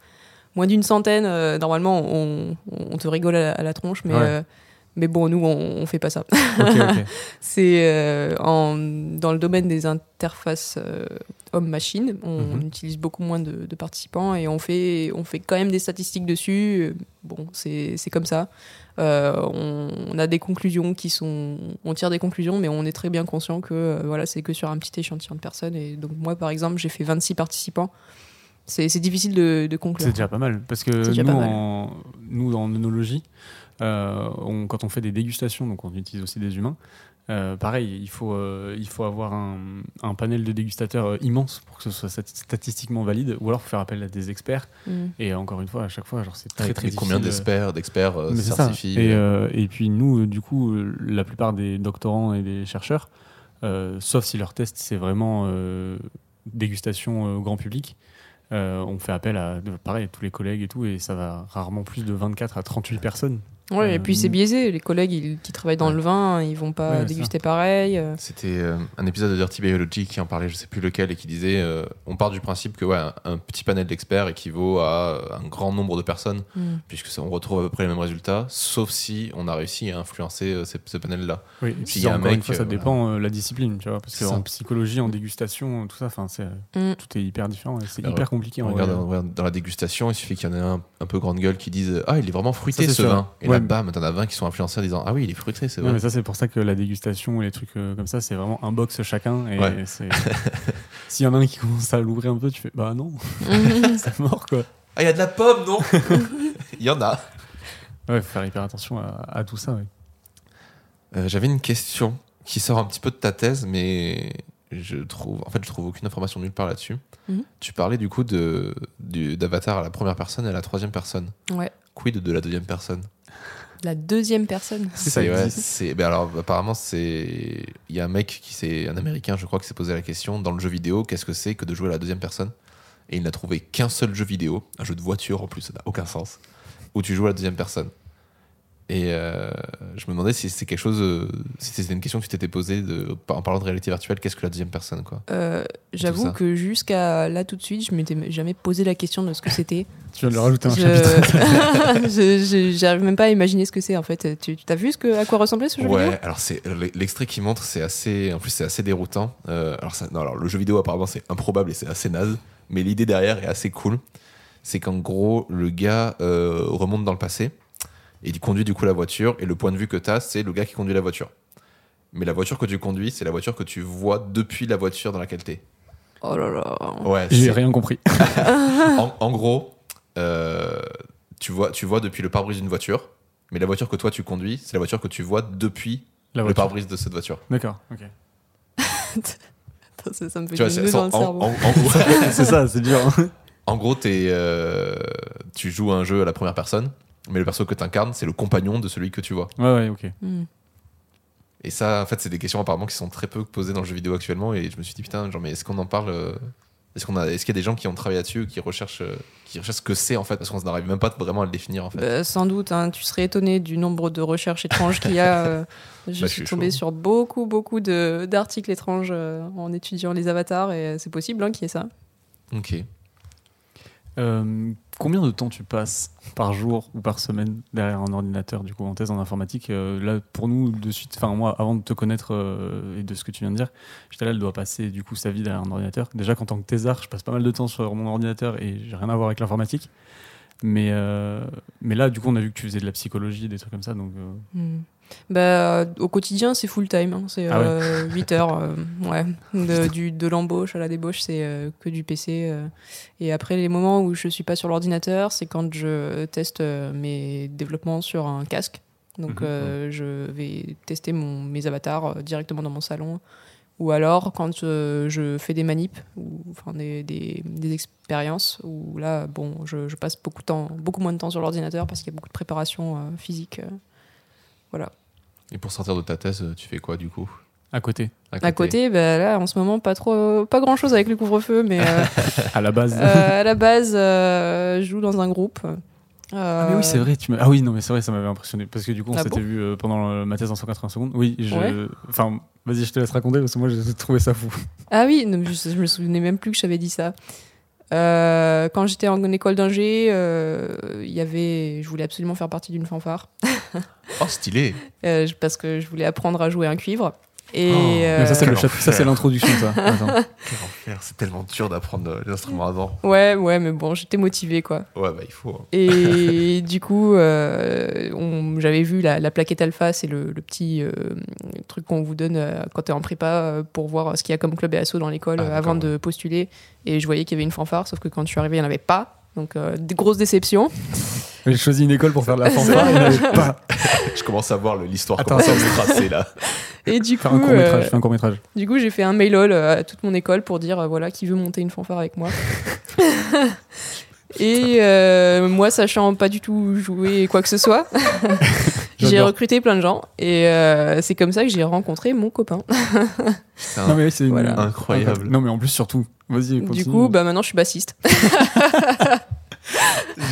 moins d'une centaine, euh, normalement, on, on te rigole à la, à la tronche, mais Ouais. euh, Mais bon, nous, on, on fait pas ça. C'est euh, dans le domaine des interfaces euh, homme-machine. On Mhm. utilise beaucoup moins de, de participants et on fait, on fait quand même des statistiques dessus. Bon, c'est comme ça. Euh, on, on a des conclusions qui sont. On tire des conclusions, mais on est très bien conscient que voilà, c'est que sur un petit échantillon de personnes. Et donc, moi, par exemple, j'ai fait 26 participants. C'est difficile de, de conclure. C'est déjà pas mal. Parce que nous, en, nous, en œnologie, euh, on- quand on fait des dégustations, donc on utilise aussi des humains, euh, pareil, il faut, euh, il faut avoir un, un panel de dégustateurs euh, immense pour que ce soit stat- statistiquement valide, ou alors faut faire appel à des experts. Mm. Et encore une fois, à chaque fois, genre, c'est très très combien difficile, euh, d'experts d'experts euh, mais c'est ça. certifient Et, euh, euh, et puis nous, euh, du coup, euh, la plupart des doctorants et des chercheurs, euh, sauf si leur test c'est vraiment euh, dégustation euh, grand public, euh, on fait appel à pareil tous les collègues et tout, et ça va rarement plus de 24 à 38 personnes. Ouais, et Euh, puis c'est biaisé. Les collègues ils- qui travaillent dans Ouais. le vin, ils vont pas Ouais, déguster pareil. euh. C'était euh, un épisode de Dirty Biology qui en parlait, je sais plus lequel, et qui disait euh, on part du principe que ouais, un, un petit panel d'experts équivaut à euh, un grand nombre de personnes, Mm. puisque ça, on retrouve à peu près les mêmes résultats, sauf si on a réussi à influencer euh, ce panel-là. Oui, et puis y a un encore une mec, fois, ça euh, dépend euh, la discipline, tu vois, parce qu'en psychologie, en dégustation, tout ça, enfin, c'est Mm. tout est hyper différent, et c'est Alors, hyper compliqué. On en regarde, dans la dégustation, il suffit qu'il y en ait un un peu grande gueule qui dise Ah, il est vraiment fruité Ça, ce sûr. vin. Et Ouais. là, bam, t'en as 20 qui sont influencés en disant Ah oui, il est fruité, c'est Non, vrai. mais ça, c'est pour ça que la dégustation et les trucs euh, comme ça, c'est vraiment un box chacun. Et Ouais. c'est- s'il y en a un qui commence à l'ouvrir un peu, tu fais bah non, c'est mort quoi. Ah, il y a de la pomme, non? Il y en a. Ouais, faut faire hyper attention à, à tout ça. ouais. Euh, J'avais une question qui sort un petit peu de ta thèse, mais je trouve, en fait, je trouve aucune information nulle part là-dessus. Mhm. Tu parlais du coup de d'avatar à la première personne et à la troisième personne. Ouais. Quid de la deuxième personne? La deuxième personne. C'est ça C'est- ouais, c'est ben alors apparemment c'est il y a un mec qui s'est un américain je crois qui s'est posé la question dans le jeu vidéo qu'est-ce que c'est que de jouer à la deuxième personne? Et il n'a trouvé qu'un seul jeu vidéo un jeu de voiture en plus ça n'a aucun sens où tu joues à la deuxième personne et euh, je me demandais si c'est quelque chose euh, si c'était une question que tu t'étais posée de, en parlant de réalité virtuelle qu'est-ce que la deuxième personne quoi? Euh, J'avoue que jusqu'à là tout de suite, je m'étais jamais posé la question de ce que c'était. Tu viens de le rajouter un Je- chapitre. je- je- J'arrive même pas à imaginer ce que c'est en fait. Tu as vu ce que, à quoi ressemblait ce jeu Ouais, vidéo? alors c'est l'extrait qui montre, c'est assez, en plus c'est assez déroutant. Euh, alors, ça- non, alors le jeu vidéo apparemment c'est improbable et c'est assez naze, mais l'idée derrière est assez cool. C'est qu'en gros le gars euh, remonte dans le passé et il conduit du coup la voiture et le point de vue que tu as c'est le gars qui conduit la voiture. Mais la voiture que tu conduis, c'est la voiture que tu vois depuis la voiture dans laquelle t'es. Oh là là. Ouais. J'ai rien compris. en, en gros, euh, tu vois, tu vois depuis le pare-brise d'une voiture, mais la voiture que toi tu conduis, c'est la voiture que tu vois depuis La le pare-brise de cette voiture. D'accord. ok. Ça, ça me fait Tu vois, dans en, le cerveau. en- c'est ça, c'est dur. en gros, t'es, euh, tu joues un jeu à la première personne, mais le perso que tu incarnes, c'est le compagnon de celui que tu vois. Ouais, ouais, ok. Hmm. Et ça, en fait, c'est des questions apparemment qui sont très peu posées dans le jeu vidéo actuellement. Et je me suis dit, putain, genre, mais est-ce qu'on en parle euh, Est-ce qu'on a, est-ce qu'il y a des gens qui ont travaillé là-dessus, ou qui recherchent, euh, qui recherchent ce que c'est en fait, parce qu'on n'arrive même pas vraiment à le définir en fait. Bah, sans doute, hein, tu serais étonné du nombre de recherches étranges qu'il y a. euh, je Bah, je suis chaud. sur beaucoup, beaucoup de- d'articles étranges euh, en étudiant les avatars et c'est possible hein, qu'il y ait ça. Ok. Euh, combien de temps tu passes par jour ou par semaine derrière un ordinateur, du coup, en thèse en informatique Euh, Là, pour nous, de suite, enfin, moi, avant de te connaître euh, et de ce que tu viens de dire, j'étais là, elle doit passer, du coup, sa vie derrière un ordinateur. Déjà qu'en tant que thésard, je passe pas mal de temps sur mon ordinateur et j'ai rien à voir avec l'informatique. Mais, euh, mais là, du coup, on a vu que tu faisais de la psychologie, des trucs comme ça, donc. Hmm. Bah, au quotidien, c'est full time. hein, C'est Ah ouais. euh, 8 heures. euh, ouais. De, du, de l'embauche à la débauche, c'est euh, que du PC. euh. Et après, les moments où je suis pas sur l'ordinateur, c'est quand je teste euh, mes développements sur un casque. Donc, Mhm, euh, je vais tester mon, mes avatars euh, directement dans mon salon. Ou alors, quand euh, je fais des manips, ou enfin des, des, des expériences, où là, bon, je, je passe beaucoup, de temps, beaucoup moins de temps sur l'ordinateur parce qu'il y a beaucoup de préparation euh, physique. euh. Voilà. Et pour sortir de ta thèse, tu fais quoi du coup? À côté, À côté, bah, là, en ce moment, pas trop, pas grand chose avec le couvre-feu, mais euh, à la base. euh, à la base, euh, je joue dans un groupe. Ah, mais oui, c'est vrai. Tu ah oui, non, mais c'est vrai, ça m'avait impressionné. Parce que du coup, on Ah s'était bon vu euh, pendant euh, ma thèse en 180 secondes. Oui, je. Ouais. Enfin, vas-y, je te laisse raconter parce que moi, j'ai trouvé ça fou. Ah oui, non, je, je me souvenais même plus que j'avais dit ça. Euh, quand j'étais en école d'ingé, euh, il y avait, je voulais absolument faire partie d'une fanfare. Oh, stylé euh, parce que je voulais apprendre à jouer un cuivre. Et Oh, euh, ça, c'est l'introduction, ça. Attends. Quel enfer, c'est tellement dur d'apprendre les instruments avant. ouais, ouais, mais bon, j'étais motivée quoi. Ouais, bah il faut. hein. Et du coup, euh, on- j'avais vu la, la plaquette alpha, c'est le, le petit euh, truc qu'on vous donne euh, quand tu es en prépa euh, pour voir ce qu'il y a comme club et asso dans l'école Ah, avant de postuler. Et je voyais qu'il y avait une fanfare, sauf que quand je suis arrivée, il n'y en avait pas. Donc, euh, des grosses déceptions. J'ai choisi une école pour faire de la fanfare, il n'y en avait pas. Je commence à voir le- l'histoire Attends, commence à se tracer là. Et du Faire coup, un euh, fais un court-métrage. du coup, j'ai fait un mail-all à toute mon école pour dire euh, voilà qui veut monter une fanfare avec moi. Et euh, moi, sachant pas du tout jouer quoi que ce soit, j'ai recruté plein de gens. Et euh, c'est comme ça que j'ai rencontré mon copain. Non, un- mais oui, c'est Voilà. incroyable. Non, mais en plus, surtout. Vas-y. Du coup, bah maintenant, je suis bassiste.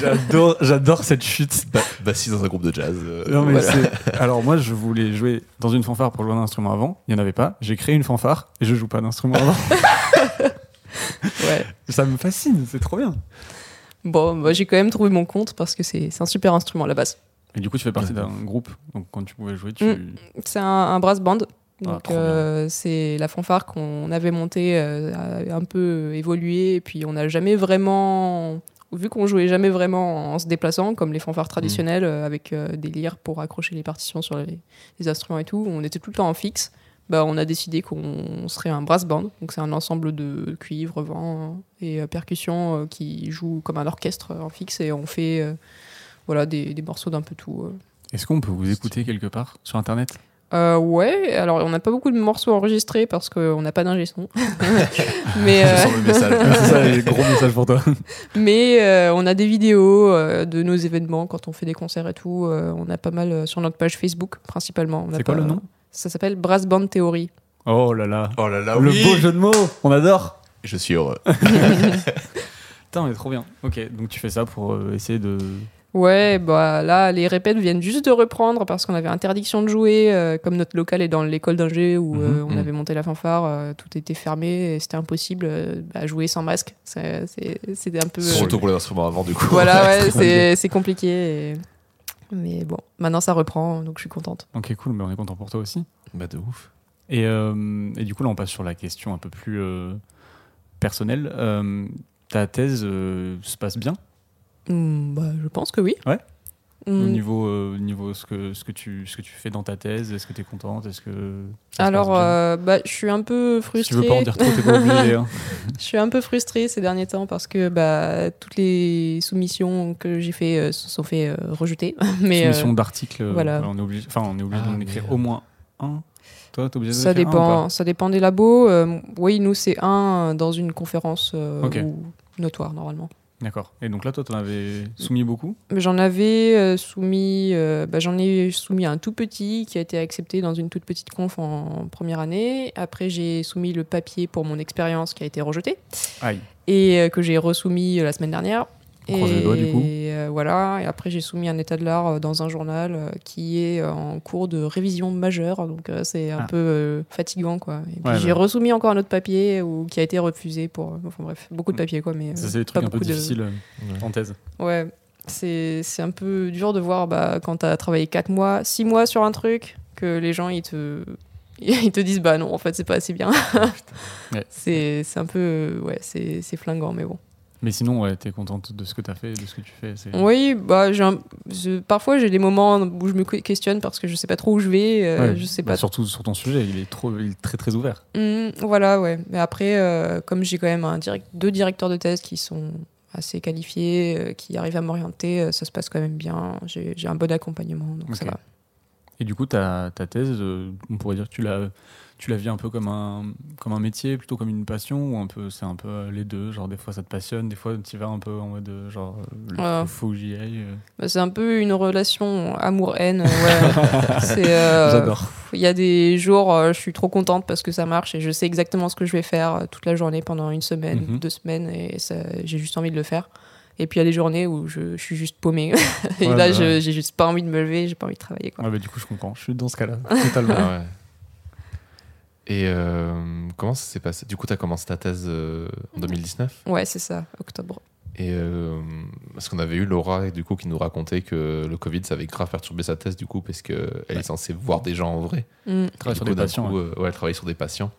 J'adore, j'adore cette chute. Bah, bassiste dans un groupe de jazz. euh, Non, mais voilà. c'est- Alors, moi, je voulais jouer dans une fanfare pour jouer un instrument avant. Il n'y en avait pas. J'ai créé une fanfare et je joue pas d'instrument avant. Ouais. Ça me fascine, c'est trop bien. Bon, bah, j'ai quand même trouvé mon compte parce que c'est c'est un super instrument à la base. Et du coup, tu fais partie d'un groupe. Donc, quand tu pouvais jouer, tu. Mm. C'est un, un brass band. Ah, Donc, euh, c'est la fanfare qu'on avait montée, euh, a un peu évolué. Et puis, on n'a jamais vraiment. Vu qu'on jouait jamais vraiment en se déplaçant, comme les fanfares traditionnelles, euh, avec euh, des lyres pour accrocher les partitions sur les, les instruments et tout, on était tout le temps en fixe. Bah, on a décidé qu'on serait un brass band. Donc, c'est un ensemble de cuivre, vent et euh, percussions euh, qui jouent comme un orchestre euh, en fixe. Et on fait euh, voilà, des, des morceaux d'un peu tout. euh. Est-ce qu'on peut vous écouter quelque part sur internet? Euh, ouais, alors on n'a pas beaucoup de morceaux enregistrés parce qu'on n'a pas d'ingé son. mais euh, le message. C'est ça, les gros messages pour toi. mais euh, on a des vidéos euh, de nos événements quand on fait des concerts et tout. euh, on a pas mal sur notre page Facebook principalement. C'est quoi pas- le nom? Ça s'appelle Brass Band Theory. Oh là là. Oh là là, le oui. beau jeu de mots, on adore. Je suis heureux. Putain, mais trop bien. Ok, donc tu fais ça pour euh, essayer de. Ouais, bah là, les répètes viennent juste de reprendre parce qu'on avait interdiction de jouer. euh, comme notre local est dans l'école d'ingé où euh, Mhm, on mhm. avait monté la fanfare, euh, tout était fermé et c'était impossible euh, à jouer sans masque. C'était un peu. Surtout pour les instruments avant, du coup. Voilà, ouais, c'est compliqué. et- Mais bon, maintenant ça reprend, donc je suis contente. Ok, cool, mais on est content pour toi aussi. Bah de ouf. Et, euh, et du coup, là, on passe sur la question un peu plus euh, personnelle. Euh, ta thèse euh, se passe bien? Hmm, bah, je pense que oui. Ouais. au niveau, euh, niveau ce, que, ce, que tu, ce que tu fais dans ta thèse Est-ce que tu es contente? Est-ce que Alors, euh, bah, je suis un peu si tu frustrée. veux pas en dire trop, t'es pas obligé. hein. Je suis un peu frustrée ces derniers temps parce que bah, toutes les soumissions que j'ai fait euh, se sont fait euh, rejeter. Mais Soumission euh, d'articles, voilà. on est obligé, enfin, on est obligé Ah, d'en écrire merde. au moins un. Toi, t'es obligé d'en ça écrire un ou dépend, ça dépend des labos. Euh, oui, nous c'est un dans une conférence euh, ou notoire normalement. D'accord. Et donc là, toi, t'en avais soumis beaucoup J'en avais euh, soumis, euh, bah, j'en ai soumis un tout petit qui a été accepté dans une toute petite conf en première année. Après, j'ai soumis le papier pour mon expérience qui a été rejeté Aïe. et euh, que j'ai resoumis la semaine dernière. On croise les doigts, du coup. Et euh, voilà. Et après, j'ai soumis un état de l'art euh, dans un journal euh, qui est euh, en cours de révision majeure. Donc, c'est un Ah. peu fatigant, quoi. Et puis, Ouais, j'ai ouais. resoumis encore un autre papier ou qui a été refusé pour. Enfin, bref, beaucoup de papiers, quoi. Mais Ça, c'est des trucs un peu de- difficiles Ouais. en thèse. Ouais, c'est c'est un peu dur de voir bah, quand tu as travaillé 4 mois, 6 mois sur un truc, que les gens ils te, ils te disent bah non, en fait c'est pas assez bien. Ouais. C'est c'est un peu, ouais, c'est c'est flinguant, mais bon. Mais sinon, ouais, t'es contente de ce que t'as fait, de ce que tu fais. Oui, bah, j'ai un- je- parfois j'ai des moments où je me que- questionne parce que je sais pas trop où je vais, euh, Ouais. je sais Bah, pas. surtout sur ton sujet, il est, trop, il est très très ouvert. Hmm, voilà, ouais. Mais après, euh, comme j'ai quand même un direct, deux directeurs de thèse qui sont assez qualifiés, euh, qui arrivent à m'orienter, ça se passe quand même bien. J'ai un bon accompagnement, donc ça Ok. va. Et du coup, ta, ta thèse, euh, on pourrait dire que tu la vis un peu comme un, comme un métier, plutôt comme une passion, ou un peu, c'est un peu euh, les deux. Genre, des fois ça te passionne, des fois tu vas un peu en mode euh, genre, euh, il faut que j'y aille. Bah, C'est un peu une relation amour-haine. Ouais. C'est, euh, J'adore. Il y a des jours, je suis trop contente parce que ça marche et je sais exactement ce que je vais faire toute la journée pendant une semaine, Mhm. deux semaines et j'ai juste envie de le faire. Et puis il y a des journées où je, je suis juste paumée. et Ouais, là, bah je- ouais. j'ai juste pas envie de me lever, j'ai pas envie de travailler. Quoi. Ouais, bah, du coup, je comprends. Je suis dans ce cas-là, totalement. Ah ouais. Et euh, comment ça s'est passé? Du coup, tu as commencé ta thèse euh, en 2019 Ouais, c'est ça, octobre. Et euh, parce qu'on avait eu Laura du coup qui nous racontait que le Covid ça avait grave perturbé sa thèse du coup parce qu'elle est censée voir des gens en vrai. Mm, Travaille Du sur coup, des patients. coup, ouais. euh, ouais, elle travaille sur des patients.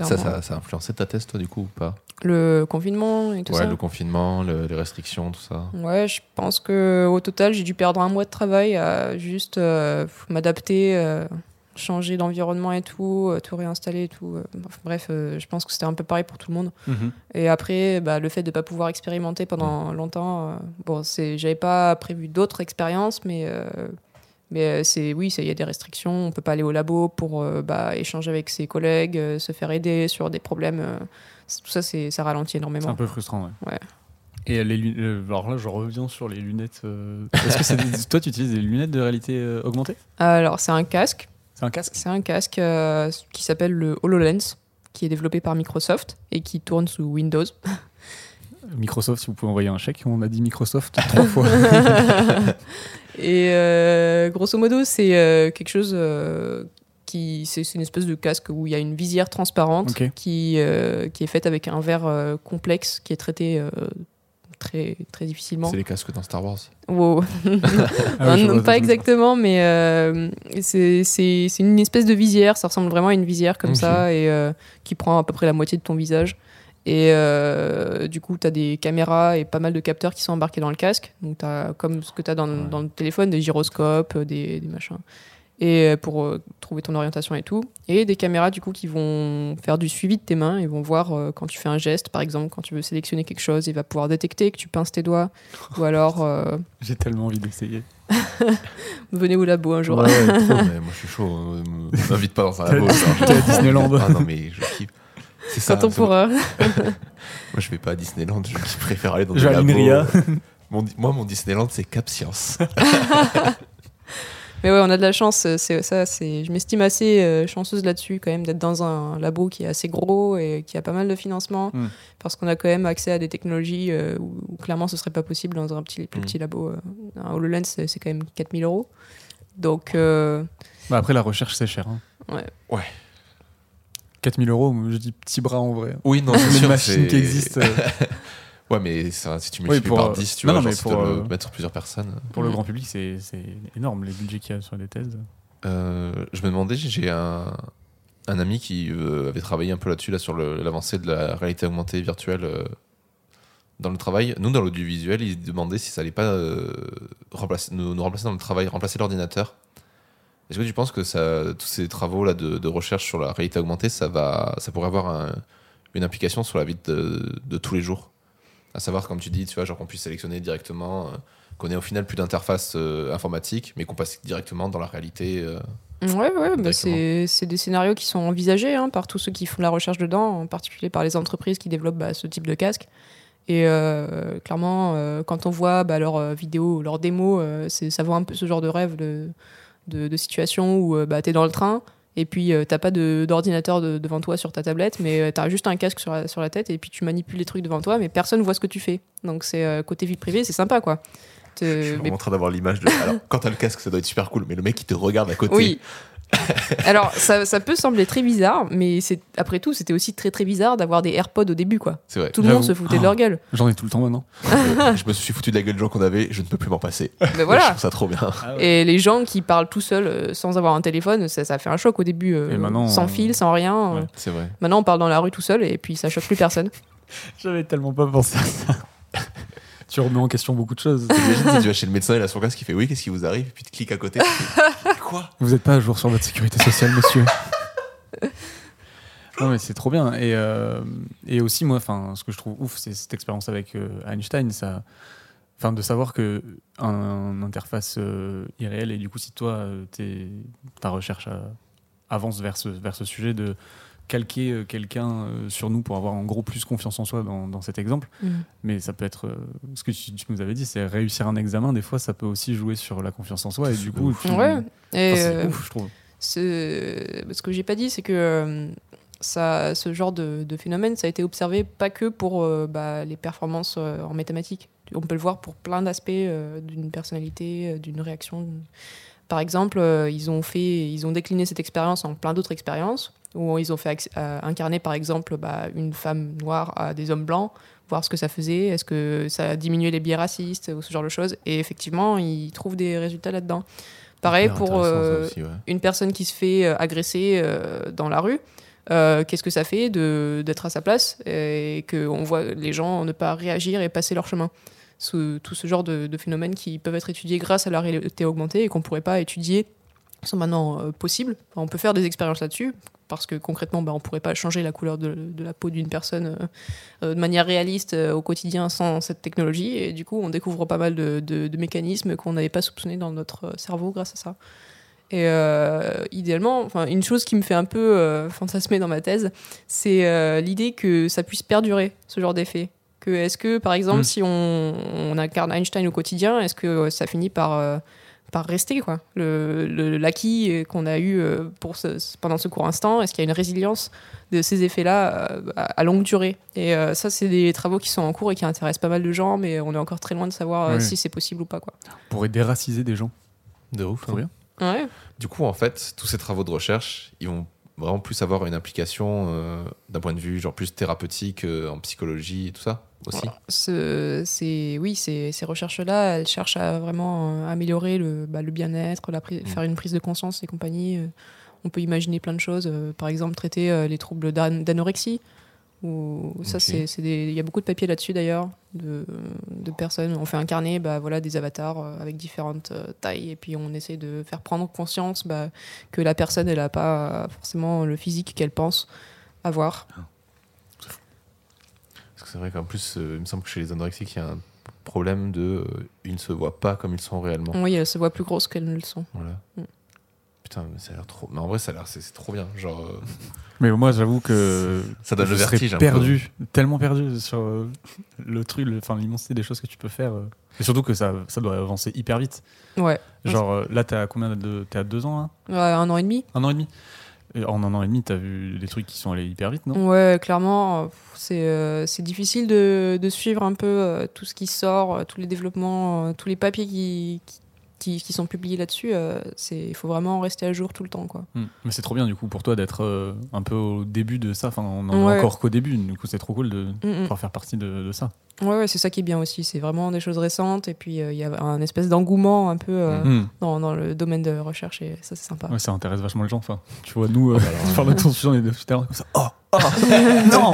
Ça, ça, ça a influencé ta thèse toi du coup ou pas? Le confinement et tout Ouais, ça. le confinement, le- les restrictions, tout ça. Ouais, je pense que au total, j'ai dû perdre un mois de travail à juste euh, m'adapter, euh, changer d'environnement et tout, euh, tout réinstaller et tout. enfin, bref, euh, je pense que c'était un peu pareil pour tout le monde. Mhm. Et après, bah, le fait de ne pas pouvoir expérimenter pendant longtemps, euh, bon, c'est, j'avais pas prévu d'autres expériences, mais, euh, mais c'est, oui, c'est- il y a des restrictions. On peut pas aller au labo pour euh, bah, échanger avec ses collègues, euh, se faire aider sur des problèmes. Euh, c'est- tout ça, c'est, ça ralentit C'est énormément. un peu frustrant, ouais. Ouais. Et les lun- euh, alors là, je reviens sur les lunettes. euh, Est-ce que c'est des- toi, tu utilises des lunettes de réalité euh, augmentée? Alors, c'est un casque. C'est un casque? C'est un casque euh, qui s'appelle le HoloLens, qui est développé par Microsoft et qui tourne sous Windows. Microsoft, si vous pouvez envoyer un chèque, on a dit Microsoft trois fois. Et euh, grosso modo, c'est euh, quelque chose euh, qui. C'est une espèce de casque où il y a une visière transparente qui, euh, qui est faite avec un verre euh, complexe qui est traité euh, très, très difficilement. C'est les casques dans Star Wars. Wow. Ah oui, Non, je non, vois, pas exactement, mais euh, c'est une espèce de visière. Ça ressemble vraiment à une visière comme ça et euh, qui prend à peu près la moitié de ton visage. Et euh, du coup, tu as des caméras et pas mal de capteurs qui sont embarqués dans le casque. Donc, tu as comme ce que tu as dans, Ouais. dans le téléphone, des gyroscopes, des, des machins. Et euh, pour euh, trouver ton orientation et tout. Et des caméras, du coup, qui vont faire du suivi de tes mains. Ils vont voir euh, quand tu fais un geste, par exemple, quand tu veux sélectionner quelque chose, il va pouvoir détecter que tu pinces tes doigts. Ou alors, euh, J'ai tellement envie d'essayer. venez au labo un jour. Ouais, ouais, trop. Mais moi je suis chaud. M'invite pas dans un labo. T'es à Disneyland. Ah non mais je kiffe. C'est ça. Quand on pourra. Moi je vais pas à Disneyland. Je préfère aller dans labos. l'INRIA. Mon, moi mon Disneyland c'est Cap Science. Mais ouais, on a de la chance. euh, C'est ça. C'est. Je m'estime assez euh, chanceuse là-dessus quand même d'être dans un labo qui est assez gros et qui a pas mal de financement Mm. parce qu'on a quand même accès à des technologies euh, où, où clairement ce serait pas possible dans un petit plus Mm. petit labo. Un Hololens c'est quand même 4000 euros. Donc euh, Bah après, la recherche, c'est cher. hein. Ouais. Ouais. 4000 euros, je dis petit bras en vrai. Oui non c'est machines c'est- qui existent euh, Ouais mais ça, si tu Oui, multiplies pour, par euh, 10 tu non, vois non, genre mais pour, euh, le mettre sur plusieurs personnes. pour le Mm. grand public, c'est c'est énorme les budgets qu'il y a sur des thèses. Euh, je me demandais, j'ai un, un ami qui euh, avait travaillé un peu là-dessus, là, sur l'avancée de la réalité augmentée virtuelle euh, dans le travail. Nous, dans l'audiovisuel, il demandait si ça allait pas euh, remplacer, nous, nous remplacer dans le travail, remplacer l'ordinateur. Est-ce que tu penses que ça, tous ces travaux là de, de recherche sur la réalité augmentée, ça, va, ça pourrait avoir un- une implication sur la vie de, de tous les jours? À savoir, comme tu dis, tu vois, genre qu'on puisse sélectionner directement, euh, qu'on ait au final plus d'interface euh, informatique, mais qu'on passe directement dans la réalité. euh, ouais, ouais, bah, c'est c'est des scénarios qui sont envisagés hein, par tous ceux qui font de la recherche dedans, en particulier par les entreprises qui développent bah, ce type de casque. Et euh, clairement, quand on voit bah, leurs vidéos, leurs démos, c'est- ça vaut un peu ce genre de rêve de, de, de situation où bah, tu es dans le train et puis euh, t'as pas d'ordinateur de- devant toi sur ta tablette, mais tu as juste un casque sur la, sur la tête et puis tu manipules les trucs devant toi, mais personne voit ce que tu fais. Donc c'est euh, côté vie privée, c'est sympa quoi. Te- Je suis mais en train d'avoir l'image de. Alors, quand t'as le casque, ça doit être super cool, mais le mec qui te regarde à côté. Oui. Alors, ça, ça peut sembler très bizarre, mais c'est après tout, c'était aussi très très bizarre d'avoir des AirPods au début, quoi. C'est vrai. Tout le monde se foutait de leur gueule. J'en ai tout le temps maintenant. je me suis foutu de la gueule des gens qu'on avait, je ne peux plus m'en passer. Mais Je voilà. trouve ça trop bien. Et les gens qui parlent tout seuls euh, sans avoir un téléphone, ça, ça fait un choc au début, euh, Et maintenant, sans fil, sans rien. Ouais. C'est vrai. Maintenant, on parle dans la rue tout seul et puis ça choque plus personne. J'avais tellement pas pensé à ça. Tu remets en question beaucoup de choses. T'imagines si tu vas chez le médecin et la son casque qui fait oui, qu'est-ce qui vous arrive? Et puis tu cliques à côté. fais, Quoi? Vous n'êtes pas à jour sur votre sécurité sociale, monsieur. Non mais c'est trop bien et, euh, et aussi moi enfin ce que je trouve ouf c'est cette expérience avec euh, Einstein ça enfin de savoir que un, un interface euh, irréelle et du coup si toi euh, t'es- ta recherche euh, avance vers ce vers ce sujet de calquer euh, quelqu'un euh, sur nous pour avoir en gros plus confiance en soi dans, dans cet exemple mais ça peut être euh, ce que tu, tu nous avais dit c'est réussir un examen des fois ça peut aussi jouer sur la confiance en soi et du coup tu- Ouais. Et enfin, euh, ouf je trouve ce, ce que j'ai pas dit, c'est que ça, ce genre de, de phénomène, ça a été observé pas que pour euh, bah, les performances en mathématiques. On peut le voir pour plein d'aspects euh, d'une personnalité, d'une réaction. Par exemple, ils ont fait, ils ont décliné cette expérience en plein d'autres expériences. Où ils ont fait euh, incarner par exemple bah, une femme noire à des hommes blancs, voir ce que ça faisait, est-ce que ça a diminué les biais racistes ou ce genre de choses. Et effectivement, ils trouvent des résultats là-dedans. Pareil pour euh, aussi, ouais. une personne qui se fait euh, agresser euh, dans la rue. Qu'est-ce que ça fait d'être à sa place et qu'on voit les gens ne pas réagir et passer leur chemin ce, Tout ce genre de, de phénomènes qui peuvent être étudiés grâce à la réalité augmentée et qu'on ne pourrait pas étudier sont maintenant euh, possibles. Enfin, on peut faire des expériences là-dessus parce que concrètement, bah, on ne pourrait pas changer la couleur de, de la peau d'une personne euh, euh, de manière réaliste euh, au quotidien sans cette technologie. Et du coup, on découvre pas mal de, de- de mécanismes qu'on n'avait pas soupçonnés dans notre cerveau grâce à ça. Et euh, idéalement, enfin, une chose qui me fait un peu fantasmer dans ma thèse, c'est l'idée que ça puisse perdurer, ce genre d'effet. Que est-ce que, par exemple, Mm. si on, on incarne Einstein au quotidien, est-ce que ça finit par, par rester quoi le, L'acquis qu'on a eu euh, pour ce- ce- pendant ce court instant, est-ce qu'il y a une résilience de ces effets-là euh, à, à longue durée? Et euh, ça, c'est des travaux qui sont en cours et qui intéressent pas mal de gens, mais on est encore très loin de savoir si c'est possible ou pas. Quoi. On pourrait déraciser des gens. De ouf. Trop bien. Ouais. Du coup, en fait, tous ces travaux de recherche, ils vont vraiment plus avoir une implication euh, d'un point de vue genre plus thérapeutique euh, en psychologie et tout ça aussi. Ce- c'est oui, ces, ces recherches-là, elles cherchent à vraiment euh, améliorer le, bah, le bien-être, Mm. faire une prise de conscience et compagnie. euh, on peut imaginer plein de choses. euh, par exemple, traiter les troubles d'an- d'anorexie. Ça, c'est, il y a beaucoup de papiers là-dessus d'ailleurs, de, de personnes. On fait incarner, bah, voilà, des avatars avec différentes tailles, et puis on essaie de faire prendre conscience bah, que la personne, elle n'a pas forcément le physique qu'elle pense avoir. Parce que c'est vrai qu'en plus, euh, il me semble que chez les anorexiques, il y a un problème de. euh, ils ne se voient pas comme ils sont réellement. Oui, elles se voient plus grosses qu'elles ne le sont. Voilà. Mm. Putain, mais ça a l'air trop. Mais en vrai, ça a l'air. C'est c'est trop bien. Genre. euh, Mais moi, j'avoue que Ça donne je le serais vertige un peu. perdu, tellement perdu sur euh, le truc, le- enfin l'immensité des choses que tu peux faire. euh. Et surtout que ça, ça doit avancer hyper vite. Ouais. Genre euh, là, t'es à combien de, t'es à deux ans, là? Ouais, un an et demi. un an et demi. En un an et demi, t'as vu des trucs qui sont allés hyper vite, non? Ouais, clairement, euh, c'est difficile de, suivre un peu euh, tout ce qui sort, euh, tous les développements, tous les papiers qui, qui- qui sont publiés là-dessus. euh, c'est- Il faut vraiment rester à jour tout le temps. Quoi. Hmm. Mais c'est trop bien du coup pour toi d'être euh, un peu au début de ça. Enfin, on en Ouais. est encore qu'au début. Du coup, c'est trop cool de Mm, mm. pouvoir faire partie de, de ça. Ouais, ouais, c'est ça qui est bien aussi. C'est vraiment des choses récentes et puis euh, il y a un espèce d'engouement un peu euh, Hmm. dans, dans le domaine de recherche et ça, c'est sympa. Ouais, ça intéresse vachement les gens. Enfin, tu vois, nous, euh, Ah bah on est depuis tout à l'heure comme ça. Oh, oh, non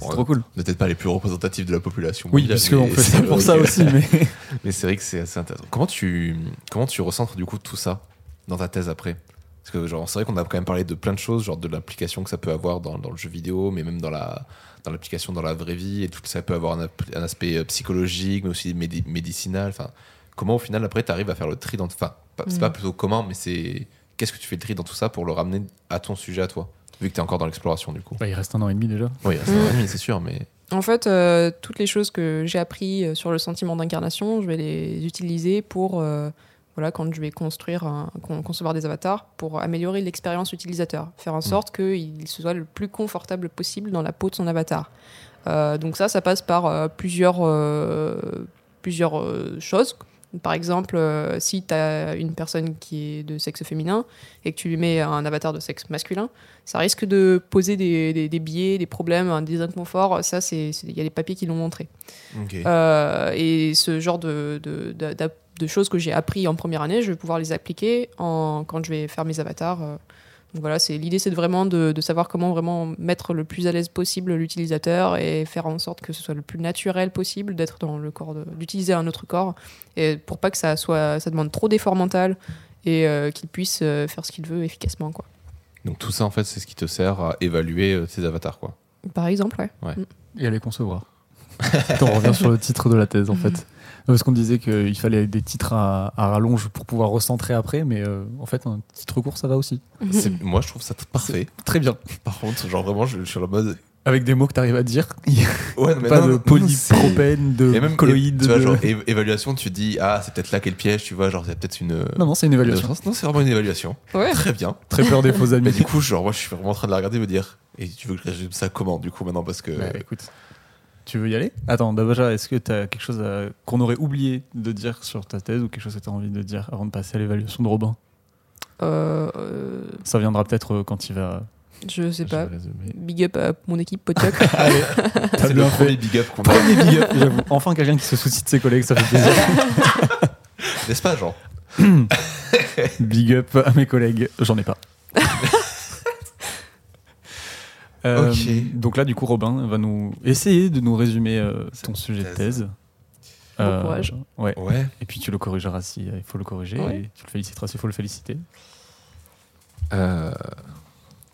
C'est trop cool. On est peut-être pas les plus représentatifs de la population. Oui, puisqu'on mais fait ça pour ça aussi. Mais Mais c'est vrai que c'est assez intéressant. Comment tu, comment tu recentres du coup tout ça dans ta thèse après? Parce que genre, c'est vrai qu'on a quand même parlé de plein de choses, genre de l'implication que ça peut avoir dans, dans le jeu vidéo, mais même dans la dans l'application dans la vraie vie, et tout ça peut avoir un, aspect euh, psychologique, mais aussi médi- médicinal. Enfin, comment au final après tu arrives à faire le tri dans. Enfin, c'est Mm. pas plutôt comment, mais c'est qu'est-ce que tu fais le tri dans tout ça pour le ramener à ton sujet à toi, vu que tu es encore dans l'exploration du coup. Bah, il reste un an et demi déjà. Oui, c'est un ami, c'est sûr, mais En fait, euh, toutes les choses que j'ai appris euh, sur le sentiment d'incarnation, je vais les utiliser pour, euh, voilà, quand je vais construire, un- concevoir des avatars, pour améliorer l'expérience utilisateur, faire en sorte qu'il soit le plus confortable possible dans la peau de son avatar. Euh, donc ça, ça passe par plusieurs, plusieurs euh, choses. Par exemple, euh, si tu as une personne qui est de sexe féminin et que tu lui mets un avatar de sexe masculin, ça risque de poser des, des, des biais, des problèmes, des inconforts. Ça, il y a des papiers qui l'ont montré. Euh, et ce genre de, de, de- d'a- de choses que j'ai appris en première année, je vais pouvoir les appliquer en, quand je vais faire mes avatars. Donc voilà, c'est l'idée, c'est de vraiment de, de savoir comment vraiment mettre le plus à l'aise possible l'utilisateur et faire en sorte que ce soit le plus naturel possible d'être dans le corps, d'utiliser un autre corps, et pour pas que ça soit, ça demande trop d'effort mental et euh, qu'il puisse euh, faire ce qu'il veut efficacement, quoi. Donc tout ça en fait, c'est ce qui te sert à évaluer euh, tes avatars quoi. Par exemple, ouais. Et à les concevoir. on revient sur le titre de la thèse en fait. Parce qu'on disait qu'il fallait des titres à, à rallonge pour pouvoir recentrer après, mais euh, en fait, un titre court, ça va aussi. C'est- Moi, je trouve ça parfait. Très bien. Par contre, genre vraiment, je, je suis en mode. Avec des mots que tu arrives à dire. Ouais, pas de polypropène, de Et même colloïde. Tu vois, de- genre évaluation, tu dis ah c'est peut-être là qu'est le piège, tu vois, genre c'est peut-être une. Non, non, c'est une évaluation. Non, c'est vraiment une évaluation. Ouais. Très bien. Très peur des faux Mais amis. du coup, genre moi, je suis vraiment en train de la regarder et me dire. Et tu veux que je résume ça comment du coup maintenant parce que. Bah, écoute, tu veux y aller? Attends, Dabaja, est-ce que tu as quelque chose à- qu'on aurait oublié de dire sur ta thèse ou quelque chose que tu as envie de dire avant de passer à l'évaluation de Robin? Euh, euh, Ça viendra peut-être euh, quand il va. je sais pas. Big up à mon équipe. Allez, C'est le premier big up qu'on a. Premier big up, j'avoue. Enfin, quelqu'un qui se soucie de ses collègues, ça fait plaisir. N'est-ce pas, Jean? Big up à mes collègues, j'en ai pas. Euh. Donc là, du coup, Robin va nous essayer de nous résumer euh, ton sujet de thèse. thèse. Euh, Bon courage. Ouais. Ouais. Et puis tu le corrigeras si euh, il faut le corriger, Ouais. et tu le féliciteras s'il faut le féliciter. Euh,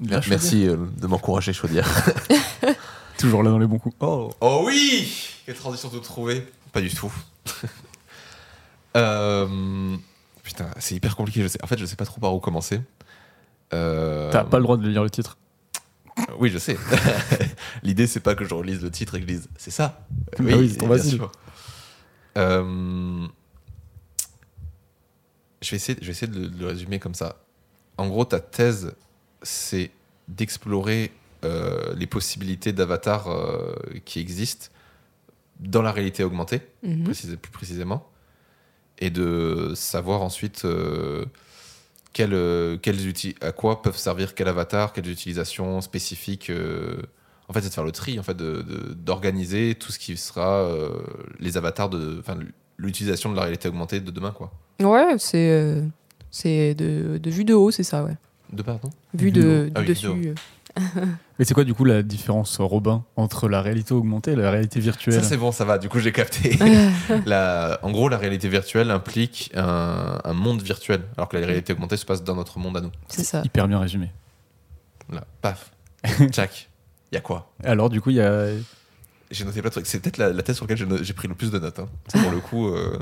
Là, je merci euh, de m'encourager, je veux dire. suis toujours là dans les bons coups. Oh. Oh oui Quelle transition tout trouver Pas du tout. Euh, Putain, c'est hyper compliqué. Je sais. En fait, je sais pas trop par où commencer. Euh, T'as pas le droit de lire le titre. Oui, je sais. L'idée, c'est pas que je relise le titre et que je dise c'est ça. Bah oui, c'est trop bien facile. sûr. Euh, Je vais essayer, je vais essayer de le, de le résumer comme ça. En gros, ta thèse, c'est d'explorer euh, les possibilités d'avatar euh, qui existent dans la réalité augmentée, Mhm. plus précisément, et de savoir ensuite euh, quels, euh, quels à quoi peuvent servir quel avatar, quelles utilisations spécifiques. euh, en fait, c'est de faire le tri, en fait, de- de- d'organiser tout ce qui sera euh, les avatars de, enfin, l'utilisation de la réalité augmentée de demain, quoi. Ouais, c'est euh, c'est de, de vue de haut, c'est ça, ouais. De pardon? Vue Vue de de, Ah oui, dessus. de euh. Mais c'est quoi du coup la différence, Robin, entre la réalité augmentée et la réalité virtuelle Ça c'est bon, ça va. Du coup, j'ai capté. La- en gros, la réalité virtuelle implique un, un monde virtuel, alors que la réalité augmentée se passe dans notre monde à nous. C'est ça. Hyper bien résumé. Là, paf, Jack. Il y a quoi? Alors du coup, il y a... J'ai noté plein de trucs. C'est peut-être la, la thèse sur laquelle j'ai pris le plus de notes. hein. C'est pour le coup. euh,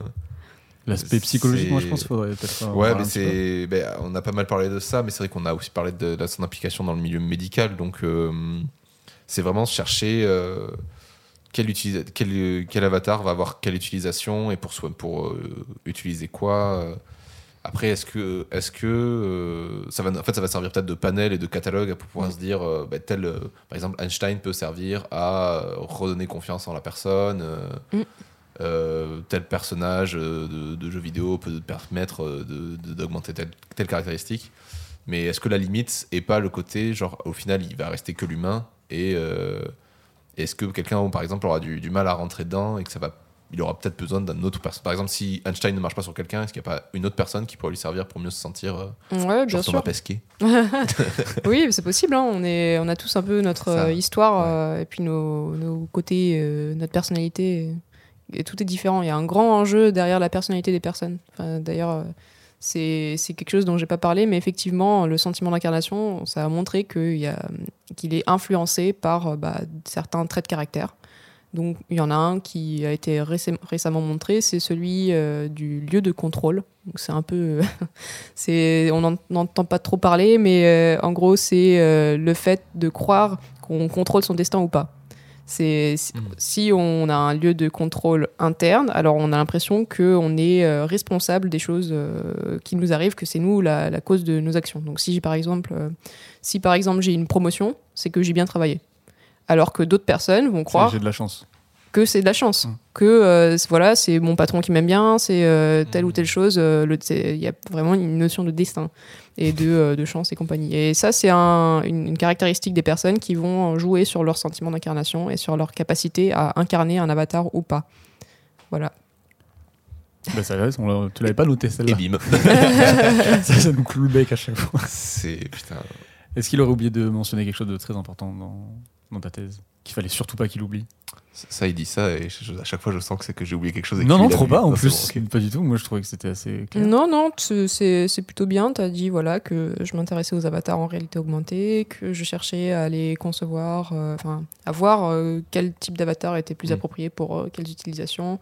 L'aspect psychologique, moi je pense qu'il faudrait peut-être. Ouais, mais c'est. ben, on a pas mal parlé de ça, mais c'est vrai qu'on a aussi parlé de, de son implication dans le milieu médical. Donc, euh, c'est vraiment chercher euh, quel, utilisa- quel, quel avatar va avoir quelle utilisation et pour, soi, pour euh, utiliser quoi. euh. Après, est-ce que, est-ce que euh, ça va, en fait, ça va servir peut-être de panel et de catalogue pour pouvoir se dire, euh, ben, tel, euh, par exemple, Einstein peut servir à redonner confiance en la personne. euh, Mm. Euh, tel personnage euh, de, de jeu vidéo peut te permettre euh, de- de- d'augmenter telle, telle caractéristique. Mais est-ce que la limite est pas le côté, genre, au final, il va rester que l'humain et euh, est-ce que quelqu'un, par exemple, aura du, du mal à rentrer dedans et que ça va, il aura peut-être besoin d'un autre personne. Par exemple, si Einstein ne marche pas sur quelqu'un, est-ce qu'il n'y a pas une autre personne qui pourrait lui servir pour mieux se sentir euh, Ouais, bien sûr. Pesquet? Oui, c'est possible. hein. On, est, on a tous un peu notre Ça, histoire ouais. et puis nos, nos côtés, notre personnalité. Et tout est différent. Il y a un grand enjeu derrière la personnalité des personnes. D'ailleurs, euh, c'est quelque chose dont j'ai pas parlé, mais effectivement, le sentiment d'incarnation, ça a montré qu'il est influencé par euh, bah, certains traits de caractère. Donc, il y en a un qui a été récem- récemment montré, c'est celui euh, du lieu de contrôle. C'est un peu. on n'en- n'entend pas trop parler, mais en gros, c'est le fait de croire qu'on contrôle son destin ou pas. C'est si- Mm. si on a un lieu de contrôle interne, alors on a l'impression qu'on est euh, responsable des choses euh, qui nous arrivent, que c'est nous la, la cause de nos actions. Donc si j'ai par exemple, euh, si par exemple j'ai une promotion, c'est que j'ai bien travaillé. Alors que d'autres personnes vont croire J'ai de la chance. Que c'est de la chance, Mm. que euh, c'est- voilà, c'est mon patron qui m'aime bien, c'est euh, telle Mm. ou telle chose. euh, Il y a vraiment une notion de destin et de, euh, de chance et compagnie. Et ça, c'est un- une, une caractéristique des personnes qui vont jouer sur leur sentiment d'incarnation et sur leur capacité à incarner un avatar ou pas. Voilà. Bah, ça on tu l'avais pas noté Et celle-là. bim ça, ça nous cloue le bec à chaque fois. C'est. Putain. Est-ce qu'il aurait oublié de mentionner quelque chose de très important dans, dans ta thèse Qu'il fallait surtout pas qu'il oublie? Ça, il dit ça et je- à chaque fois, je sens que c'est que j'ai oublié quelque chose. et Non, non, trop pas en Non, plus. bon, ok. Pas du tout. Moi, je trouvais que c'était assez clair. Non, non, c'est c'est plutôt bien. Tu as dit voilà, que je m'intéressais aux avatars en réalité augmentée, que je cherchais à les concevoir, euh, enfin, à voir euh, quel type d'avatar était plus Mm. approprié pour euh, quelles utilisations.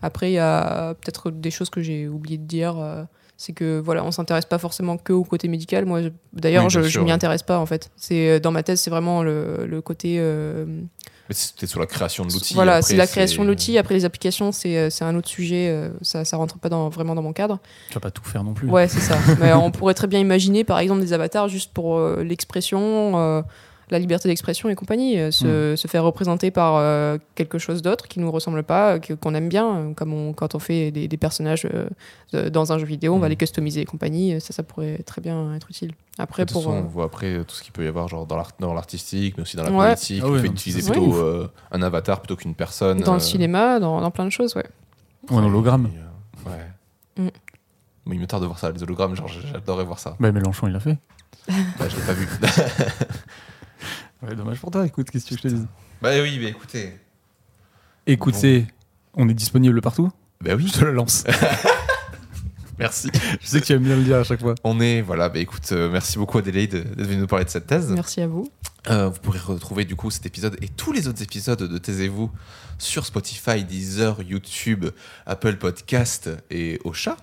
Après, il y a peut-être des choses que j'ai oublié de dire. Euh, c'est que voilà, on s'intéresse pas forcément que au côté médical. Moi, d'ailleurs, Oui, je, je m'y intéresse pas en fait. C'est dans ma thèse, c'est vraiment le, le côté euh, Mais c'était sur la création de l'outil. voilà, c'est la création de l'outil. Après, les applications, c'est euh, c'est un autre sujet. euh, ça, ça rentre pas dans, vraiment dans mon cadre. Tu vas pas tout faire non plus. Ouais, c'est ça. Mais on pourrait très bien imaginer, par exemple, des avatars juste pour euh, l'expression. euh, la liberté d'expression et compagnie. euh, Se, se faire représenter par euh, quelque chose d'autre qui nous ressemble pas, que- qu'on aime bien, euh, comme on- quand on fait des, des personnages euh, dans un jeu vidéo, on va Mm. les customiser et compagnie. euh, Ça, ça pourrait très bien être utile. Après, de toute pour. façon, euh, on voit après euh, tout ce qu'il peut y avoir genre dans l'art- dans l'artistique, mais aussi dans la Ouais. politique. Ah le ouais, fait non, d'utiliser c'est plutôt euh, un avatar plutôt qu'une personne. dans euh, le cinéma, dans, dans plein de choses, ouais. Ou un hologramme. et, euh, ouais. Mm. Moi, il me tarde de voir ça, les hologrammes, genre j'adorerais voir ça. Bah, Mélenchon, il l'a fait. Bah, je l'ai pas vu. Ouais, dommage pour toi, écoute, qu'est-ce que je te dis bah oui, mais écoutez. Écoutez, on est disponible partout Bah oui, Je te le lance. merci. je sais que tu aimes bien le dire à chaque fois. On est, voilà, bah écoute, euh, merci beaucoup Adélaïde d'être venue nous parler de cette thèse. Merci à vous. Euh, vous pourrez retrouver du coup cet épisode et tous les autres épisodes de Taisez-vous sur Spotify, Deezer, YouTube, Apple Podcast et Ocha,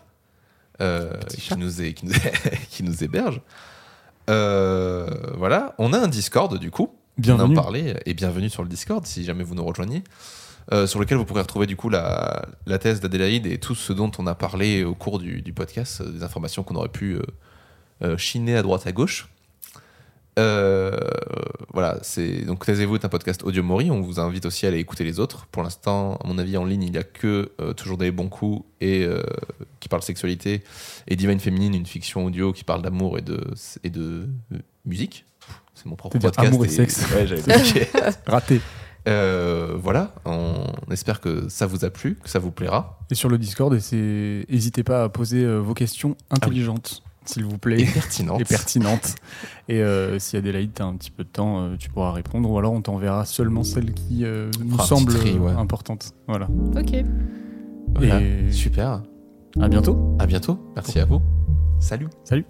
euh, Petit qui, chat. nous est, qui, nous, qui nous héberge. Euh, voilà, on a un Discord du coup. Bienvenue. On en parlait et bienvenue sur le Discord si jamais vous nous rejoignez. euh, sur lequel vous pourrez retrouver du coup la, la thèse d'Adélaïde et tout ce dont on a parlé au cours du, du podcast, euh, des informations qu'on aurait pu euh, euh, chiner à droite à gauche. Euh, voilà, c'est donc Taisez-vous est un podcast audio Mori. On vous invite aussi à aller écouter les autres. Pour l'instant, à mon avis, en ligne, il n'y a que euh, toujours des bons coups et euh, qui parle sexualité et Divine Féminine, une fiction audio qui parle d'amour et de et de euh, musique. C'est mon propre podcast. amour et sexe. Ouais, j'avais. Raté. Euh, voilà, on espère que ça vous a plu, que ça vous plaira. Et sur le Discord, et c'est- n'hésitez pas à poser vos questions intelligentes, s'il vous plaît. Et pertinente. et pertinentes. Et euh, si Adélaïde, tu as un petit peu de temps, euh, tu pourras répondre. Ou alors on t'enverra seulement celles qui euh, nous semblent petit tri, ouais. importantes. Voilà. Ok. Voilà, Et- Super. À bientôt. À bientôt. Merci à vous. Salut. Salut.